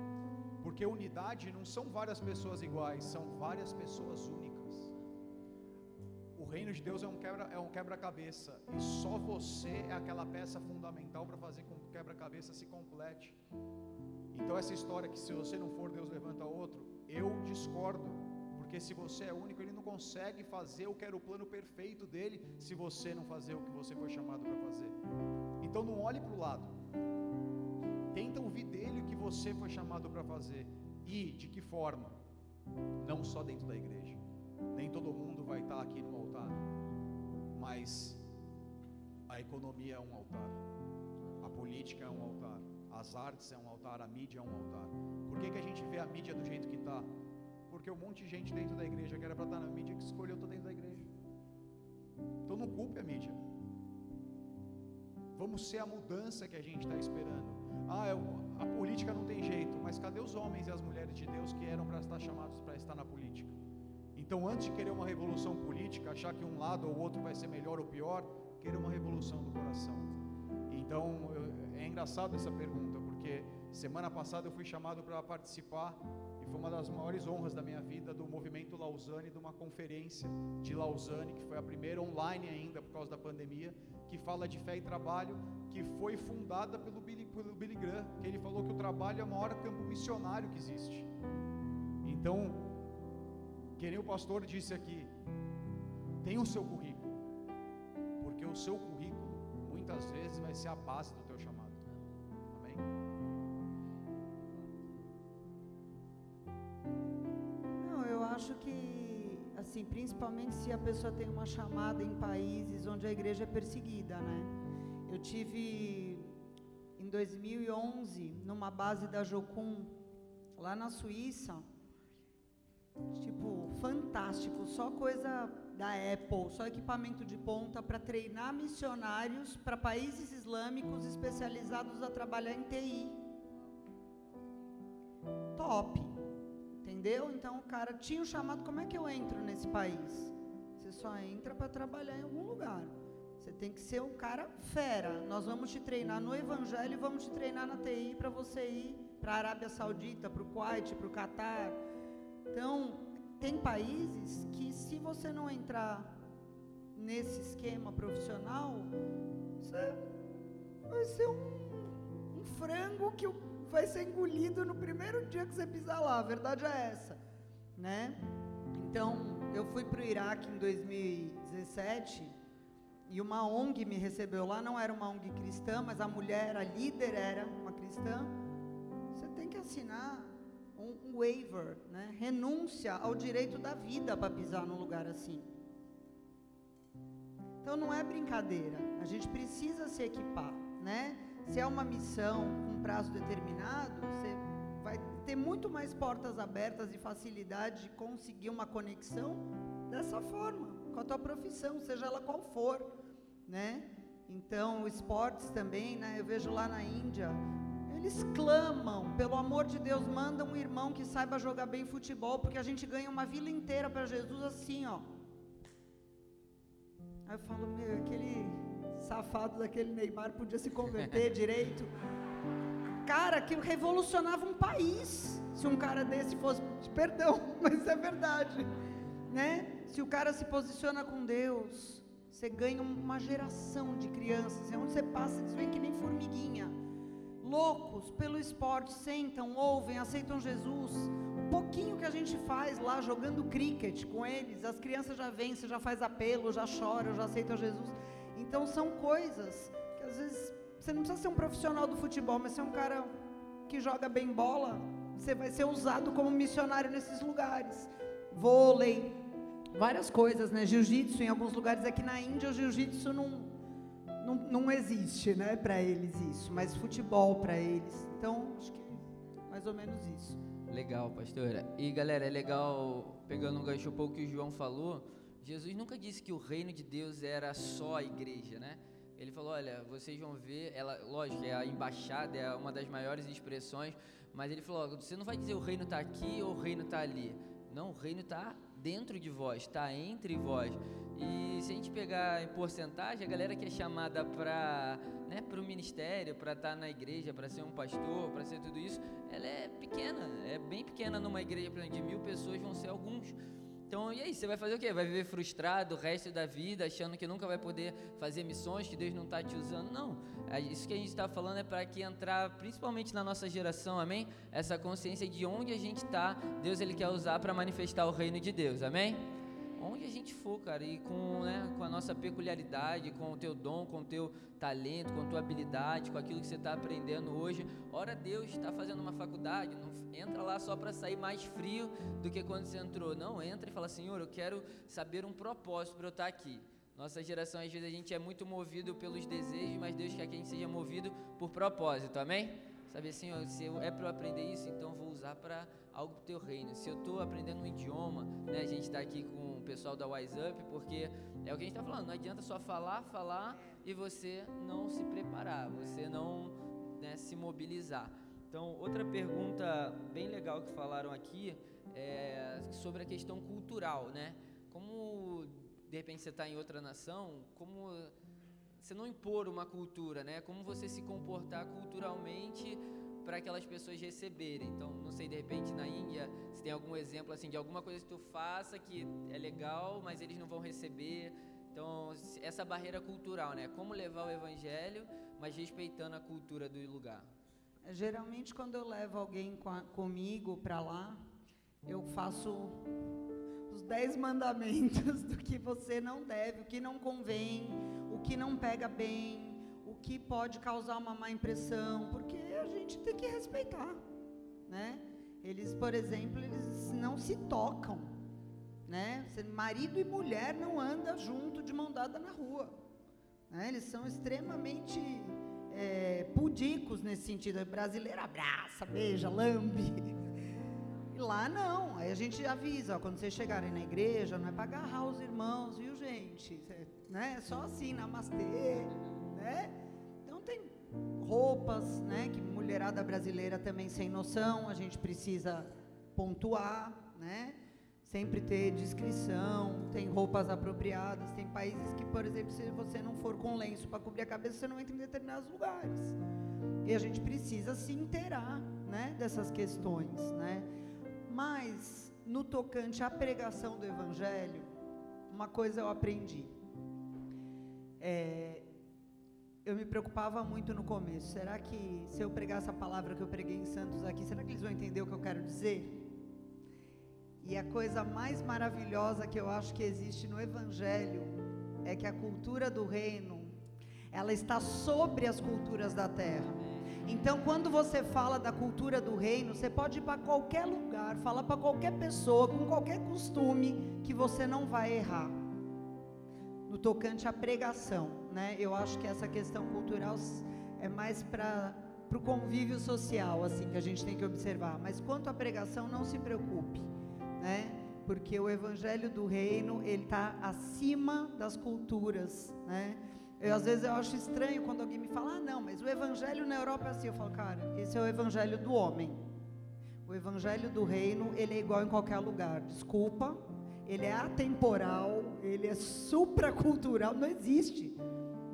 S3: porque unidade não são várias pessoas iguais, são várias pessoas únicas. O reino de Deus é um quebra é um quebra-cabeça e só você é aquela peça fundamental para fazer com que o quebra-cabeça se complete. Então essa história que se você não for Deus levanta outro, eu discordo. Porque se você é único, ele não consegue fazer o que era o plano perfeito dele, se você não fazer o que você foi chamado para fazer. Então não olhe para o lado. Tenta ouvir dele o que você foi chamado para fazer. E de que forma? Não só dentro da igreja. Nem todo mundo vai estar aqui no altar. Mas a economia é um altar. A política é um altar. As artes é um altar. A mídia é um altar. Por que, que a gente vê a mídia do jeito que está? porque um monte de gente dentro da igreja que era para estar na mídia que escolheu estar dentro da igreja. Então não culpe a mídia. Vamos ser a mudança que a gente está esperando. Ah, eu, a política não tem jeito, mas cadê os homens e as mulheres de Deus que eram para estar chamados para estar na política? Então, antes de querer uma revolução política, achar que um lado ou outro vai ser melhor ou pior, queira uma revolução do coração. Então, é engraçado essa pergunta, porque semana passada eu fui chamado para participar foi uma das maiores honras da minha vida do movimento Lausanne, de uma conferência de Lausanne, que foi a primeira online ainda por causa da pandemia, que fala de fé e trabalho, que foi fundada pelo Billy, pelo Billy Graham, que ele falou que o trabalho é o maior campo missionário que existe. Então, que nem o pastor disse aqui, tem o seu currículo, porque o seu currículo muitas vezes vai ser a base do teu chamado. Amém?
S1: acho que, assim, principalmente se a pessoa tem uma chamada em países onde a igreja é perseguida, né? Eu tive em 2011 numa base da Jocum lá na Suíça, fantástico, só coisa da Apple, só equipamento de ponta para treinar missionários para países islâmicos especializados a trabalhar em TI. Top. Entendeu? Então o cara tinha o chamado, como é que eu entro nesse país? Você só entra para trabalhar em algum lugar. Você tem que ser um cara fera. Nós vamos te treinar no Evangelho e vamos te treinar na TI para você ir para a Arábia Saudita, para o Kuwait, para o Catar. Então, tem países que se você não entrar nesse esquema profissional, você vai ser um, um frango que vai ser engolido no primeiro dia que você pisar lá. A verdade é essa, né? Então, eu fui para o Iraque em 2017 e uma ONG me recebeu lá. Não era uma ONG cristã, mas a mulher, a líder era uma cristã. Você tem que assinar um, waiver, né? Renúncia ao direito da vida para pisar num lugar assim. Então não é brincadeira. A gente precisa se equipar, né? Se é uma missão com um prazo determinado, você vai ter muito mais portas abertas e facilidade de conseguir uma conexão dessa forma, com a tua profissão, seja ela qual for, né? Então, esportes também, né? Eu vejo lá na Índia, eles clamam, pelo amor de Deus, manda um irmão que saiba jogar bem futebol, porque a gente ganha uma vila inteira para Jesus assim, ó. Aí eu falo, meu, aquele safado daquele Neymar podia se converter (laughs) direito. Cara, que revolucionava um país. Se um cara desse fosse, perdão, (laughs) mas é verdade, né? Se o cara se posiciona com Deus, você ganha uma geração de crianças. E onde você passa, eles vêm que nem formiguinha. Loucos pelo esporte, sentam, ouvem, aceitam Jesus. O pouquinho que a gente faz lá jogando cricket com eles, as crianças já vêm, você já faz apelo, já chora, já aceita Jesus. Então são coisas que às vezes você não precisa ser um profissional do futebol, mas ser um cara que joga bem bola, você vai ser usado como missionário nesses lugares. Vôlei, várias coisas, né? Jiu-jitsu, em alguns lugares aqui na Índia, o jiu-jitsu não, não, não existe, né, para eles isso, mas futebol para eles. Então, acho que mais ou menos isso.
S2: Legal, pastora. E galera, é legal, pegando um gancho um pouco que o João falou, Jesus nunca disse que o reino de Deus era só a igreja, né? Ele falou, olha, vocês vão ver, ela, lógico, é a embaixada, é uma das maiores expressões, mas ele falou, você não vai dizer o reino está aqui ou o reino está ali. Não, o reino está dentro de vós, está entre vós. E se a gente pegar em porcentagem, a galera que é chamada para né, o ministério, para estar tá na igreja, para ser um pastor, para ser tudo isso, ela é pequena, é bem pequena numa igreja, por exemplo, de mil pessoas vão ser alguns. Então, e aí, você vai fazer o quê? Vai viver frustrado o resto da vida, achando que nunca vai poder fazer missões, que Deus não está te usando? Não. É isso que a gente está falando é para que entrar, principalmente na nossa geração, amém? Essa consciência de onde a gente está, Deus ele quer usar para manifestar o reino de Deus, amém? Onde a gente for, cara, e com, né, com a nossa peculiaridade, com o teu dom, com o teu talento, com a tua habilidade, com aquilo que você está aprendendo hoje. Ora, Deus está fazendo uma faculdade, não entra lá só para sair mais frio do que quando você entrou. Não, entra e fala, Senhor, eu quero saber um propósito para eu estar aqui. Nossa geração, às vezes, a gente é muito movido pelos desejos, mas Deus quer que a gente seja movido por propósito, amém? Sabe assim, se é para eu aprender isso, então vou usar para algo para o teu reino. Se eu estou aprendendo um idioma, né, a gente está aqui com o pessoal da Wise Up, porque é o que a gente está falando, não adianta só falar, falar e você não se preparar, você não né, se mobilizar. Então, outra pergunta bem legal que falaram aqui é sobre a questão cultural, né? Como de repente você está em outra nação, como você não impor uma cultura, né? Como você se comportar culturalmente para aquelas pessoas receberem. Então, não sei, de repente na Índia, se tem algum exemplo assim de alguma coisa que tu faça que é legal, mas eles não vão receber. Então, essa barreira cultural, né? Como levar o evangelho, mas respeitando a cultura do lugar.
S1: Geralmente, quando eu levo alguém com a, comigo para lá, eu faço os dez mandamentos (laughs) do que você não deve, o que não convém, que não pega bem, o que pode causar uma má impressão, porque a gente tem que respeitar, né? Eles, por exemplo, eles não se tocam, né? Marido e mulher não andam junto de mão dada na rua, né? Eles são extremamente é, pudicos nesse sentido. O brasileiro abraça, beija, lambe. E lá não. Aí a gente avisa, ó, quando vocês chegarem na igreja, não é para agarrar os irmãos, viu, gente? Né? É só assim, namastê, né? Então tem roupas, né? Que mulherada brasileira também sem noção, a gente precisa pontuar, né? sempre ter descrição, tem roupas apropriadas, tem países que, por exemplo, se você não for com lenço para cobrir a cabeça, você não entra em determinados lugares. E a gente precisa se inteirar, né, dessas questões, né? Mas no tocante à pregação do evangelho, uma coisa eu aprendi. É, eu me preocupava muito no começo. Será que se eu pregar essa palavra que eu preguei em Santos aqui, será que eles vão entender o que eu quero dizer? E a coisa mais maravilhosa que eu acho que existe no Evangelho é que a cultura do reino, ela está sobre as culturas da terra. Então, quando você fala da cultura do reino, você pode ir para qualquer lugar, falar para qualquer pessoa, com qualquer costume, que você não vai errar. No tocante à pregação, né? Eu acho que essa questão cultural é mais para o convívio social, assim, que a gente tem que observar. Mas quanto à pregação, não se preocupe né? Porque o evangelho do reino, ele está acima das culturas, né? Eu, às vezes eu acho estranho quando alguém me fala, ah, não, mas o evangelho na Europa é assim. Eu falo, cara, esse é o evangelho do homem. O evangelho do reino, ele é igual em qualquer lugar. Desculpa, ele é atemporal, ele é supracultural, não existe,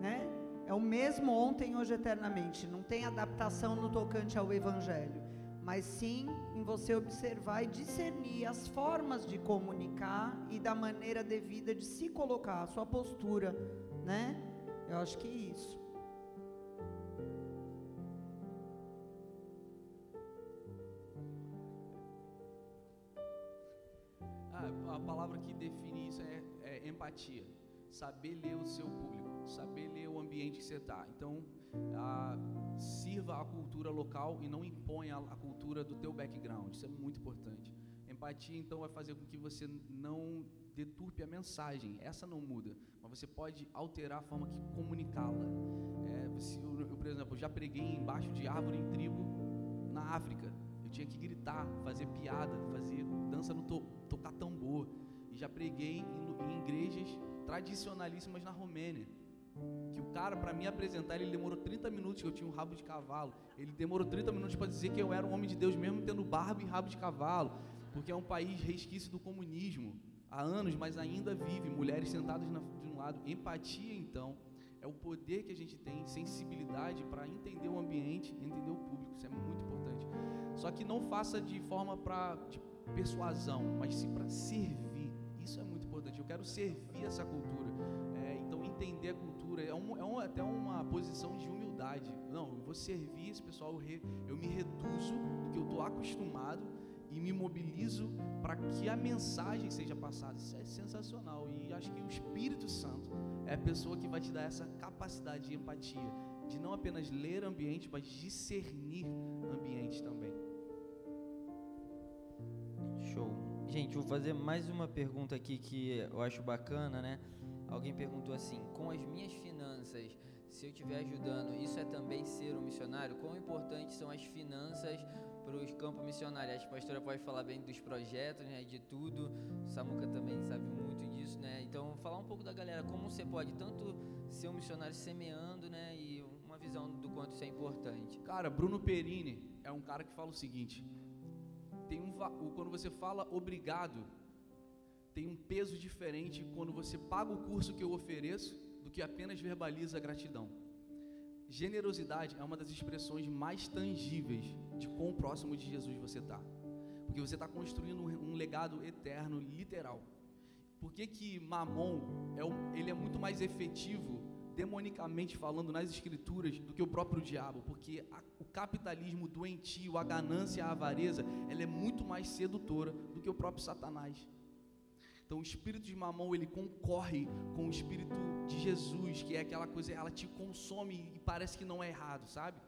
S1: né? É o mesmo ontem, hoje, eternamente. Não tem adaptação no tocante ao evangelho mas sim em você observar e discernir as formas de comunicar e da maneira devida de se colocar, a sua postura, né? Eu acho que é isso.
S5: Ah, a palavra que define isso é, é empatia. Saber ler o seu público, saber ler o ambiente que você está. Então, ah, sirva a cultura local e não imponha a, cultura do teu background. Isso é muito importante. Empatia então vai fazer com que você não deturpe a mensagem. Essa não muda, mas você pode alterar a forma que comunicá-la. É, eu, eu, por exemplo, já preguei embaixo de árvore em tribo na África. Eu tinha que gritar, fazer piada, fazer dança no to, tocar tambor. E já preguei em, em igrejas tradicionalíssimas na Romênia que o cara, para me apresentar, ele demorou 30 minutos, que eu tinha um rabo de cavalo. Ele demorou 30 minutos para dizer que eu era um homem de Deus, mesmo tendo barba e rabo de cavalo. Porque é um país resquício do comunismo há anos, mas ainda vive. Mulheres sentadas na, de um lado. Empatia, então, é o poder que a gente tem, sensibilidade para entender o ambiente, entender o público. Isso é muito importante. Só que não faça de forma para de persuasão, mas sim para servir. Isso é muito importante. Eu quero servir essa cultura. É, então, entender a cultura é, um, é um, até uma posição de humildade. Não, eu vou servir esse pessoal, eu, re, eu me reduzo do que eu estou acostumado e me mobilizo para que a mensagem seja passada. Isso é sensacional. E acho que o Espírito Santo é a pessoa que vai te dar essa capacidade de empatia, de não apenas ler ambiente, mas discernir ambiente também.
S2: Show. Gente, vou fazer mais uma pergunta aqui que eu acho bacana, né? Alguém perguntou assim: com as minhas finanças, se eu estiver ajudando, isso é também ser um missionário? Quão importantes são as finanças para os campos missionários? Acho que a pastora pode falar bem dos projetos, né, de tudo. O Samuca também sabe muito disso, né? Então, falar um pouco da galera, como você pode tanto ser um missionário semeando, né, e uma visão do quanto isso é importante.
S5: Cara, Bruno Perini é um cara que fala o seguinte: tem um quando você fala obrigado, tem um peso diferente quando você paga o curso que eu ofereço do que apenas verbaliza a gratidão. Generosidade é uma das expressões mais tangíveis de quão próximo de Jesus você está. Porque você está construindo um, legado eterno, literal. Por que, que Mamon é, ele é muito mais efetivo, demonicamente falando, nas escrituras, do que o próprio diabo? Porque a, o capitalismo doentio, a ganância, a avareza, ela é muito mais sedutora do que o próprio Satanás. Então o espírito de mamão ele concorre com o espírito de Jesus, que é aquela coisa, ela te consome e parece que não é errado, sabe?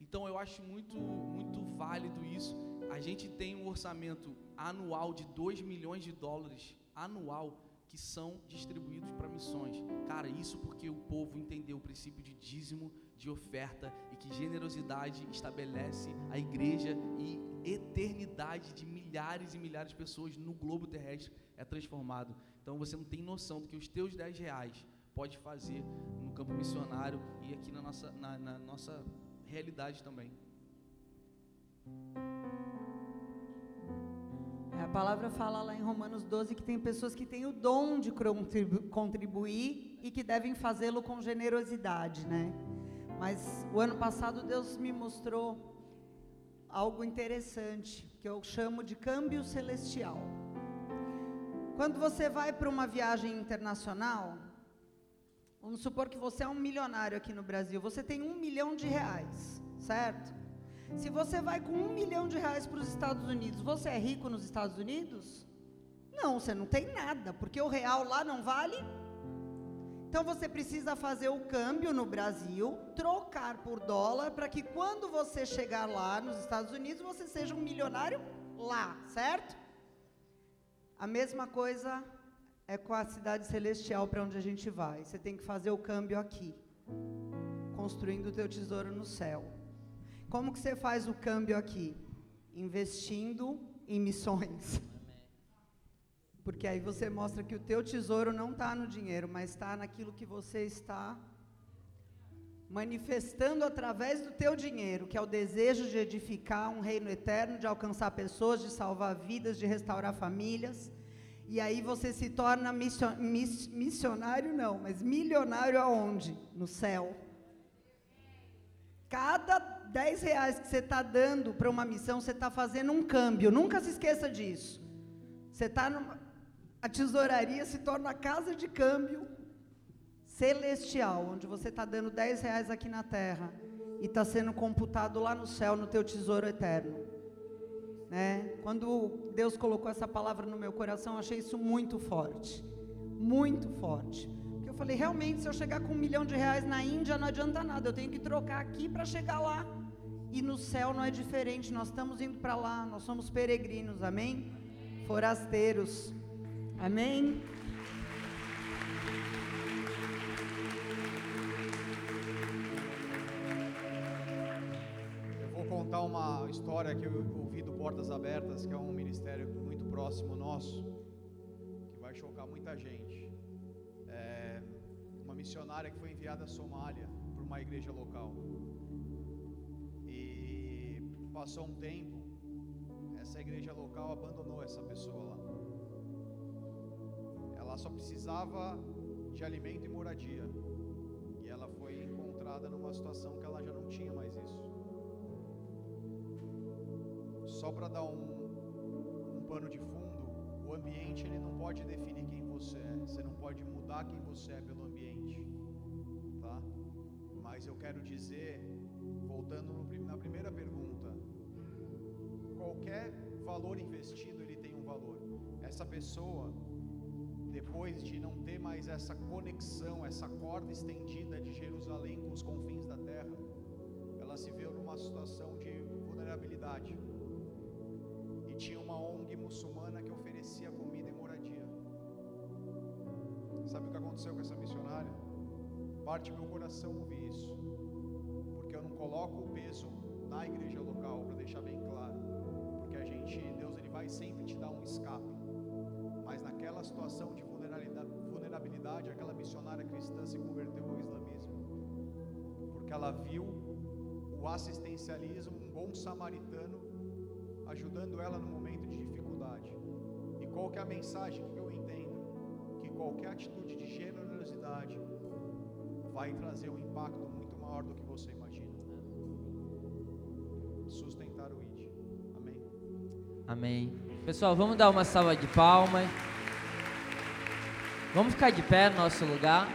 S5: Então eu acho muito muito válido isso. A gente tem um orçamento anual de 2 milhões de dólares anual que são distribuídos para missões. Cara, isso porque o povo entendeu o princípio de dízimo, de oferta e que generosidade estabelece a igreja e eternidade de milhares e milhares de pessoas no globo terrestre é transformado. Então você não tem noção do que os teus 10 reais pode fazer no campo missionário e aqui na nossa, na, na nossa realidade também.
S1: A palavra fala lá em Romanos 12 que tem pessoas que têm o dom de contribuir e que devem fazê-lo com generosidade, né? Mas o ano passado Deus me mostrou algo interessante que eu chamo de câmbio celestial. Quando você vai para uma viagem internacional, vamos supor que você é um milionário aqui no Brasil, você tem um milhão de reais, certo? Se você vai com um milhão de reais para os Estados Unidos, você é rico nos Estados Unidos? Não, você não tem nada, porque o real lá não vale. Então você precisa fazer o câmbio no Brasil, trocar por dólar, para que quando você chegar lá nos Estados Unidos, você seja um milionário lá, certo? A mesma coisa é com a cidade celestial para onde a gente vai. Você tem que fazer o câmbio aqui, construindo o teu tesouro no céu. Como que você faz o câmbio aqui? Investindo em missões. (laughs) Porque aí você mostra que o teu tesouro não está no dinheiro, mas está naquilo que você está manifestando através do teu dinheiro, que é o desejo de edificar um reino eterno, de alcançar pessoas, de salvar vidas, de restaurar famílias. E aí você se torna missionário, não, mas milionário aonde? No céu. Cada 10 reais que você está dando para uma missão, você está fazendo um câmbio. Nunca se esqueça disso. Você está numa. A tesouraria se torna a casa de câmbio celestial, onde você está dando 10 reais aqui na terra e está sendo computado lá no céu, no teu tesouro eterno. Né? Quando Deus colocou essa palavra no meu coração, eu achei isso muito forte. Muito forte. Porque eu falei, realmente, se eu chegar com um milhão de reais na Índia, não adianta nada. Eu tenho que trocar aqui para chegar lá. E no céu não é diferente. Nós estamos indo para lá, nós somos peregrinos, amém? forasteiros. Amém?
S3: Eu vou contar uma história que eu ouvi do Portas Abertas, que é um ministério muito próximo nosso, que vai chocar muita gente. É uma missionária que foi enviada à Somália para uma igreja local. E passou um tempo, essa igreja local abandonou essa pessoa lá. Ela só precisava de alimento e moradia. E ela foi encontrada numa situação que ela já não tinha mais isso. Só para dar um, um pano de fundo, o ambiente ele não pode definir quem você é. Você não pode mudar quem você é pelo ambiente, tá? Mas eu quero dizer, voltando no na primeira pergunta, qualquer valor investido ele tem um valor. Essa pessoa, depois de não ter mais essa conexão, essa corda estendida de Jerusalém com os confins da terra, ela se viu numa situação de vulnerabilidade. E tinha uma ONG muçulmana que oferecia comida e moradia. Sabe o que aconteceu com essa missionária? Parte meu coração ouvir isso, porque eu não coloco o peso na igreja local, para deixar bem claro, porque a gente, Deus, ele vai sempre te dar um escape, mas naquela situação de vulnerabilidade aquela missionária cristã se converteu ao islamismo, porque ela viu o assistencialismo, um bom samaritano, ajudando ela no momento de dificuldade. E qual que é a mensagem que eu entendo? Que qualquer atitude de generosidade vai trazer um impacto muito maior do que você imagina. Sustentar o ID. Amém.
S2: Amém. Pessoal, vamos dar uma salva de palmas. Vamos ficar de pé no nosso lugar.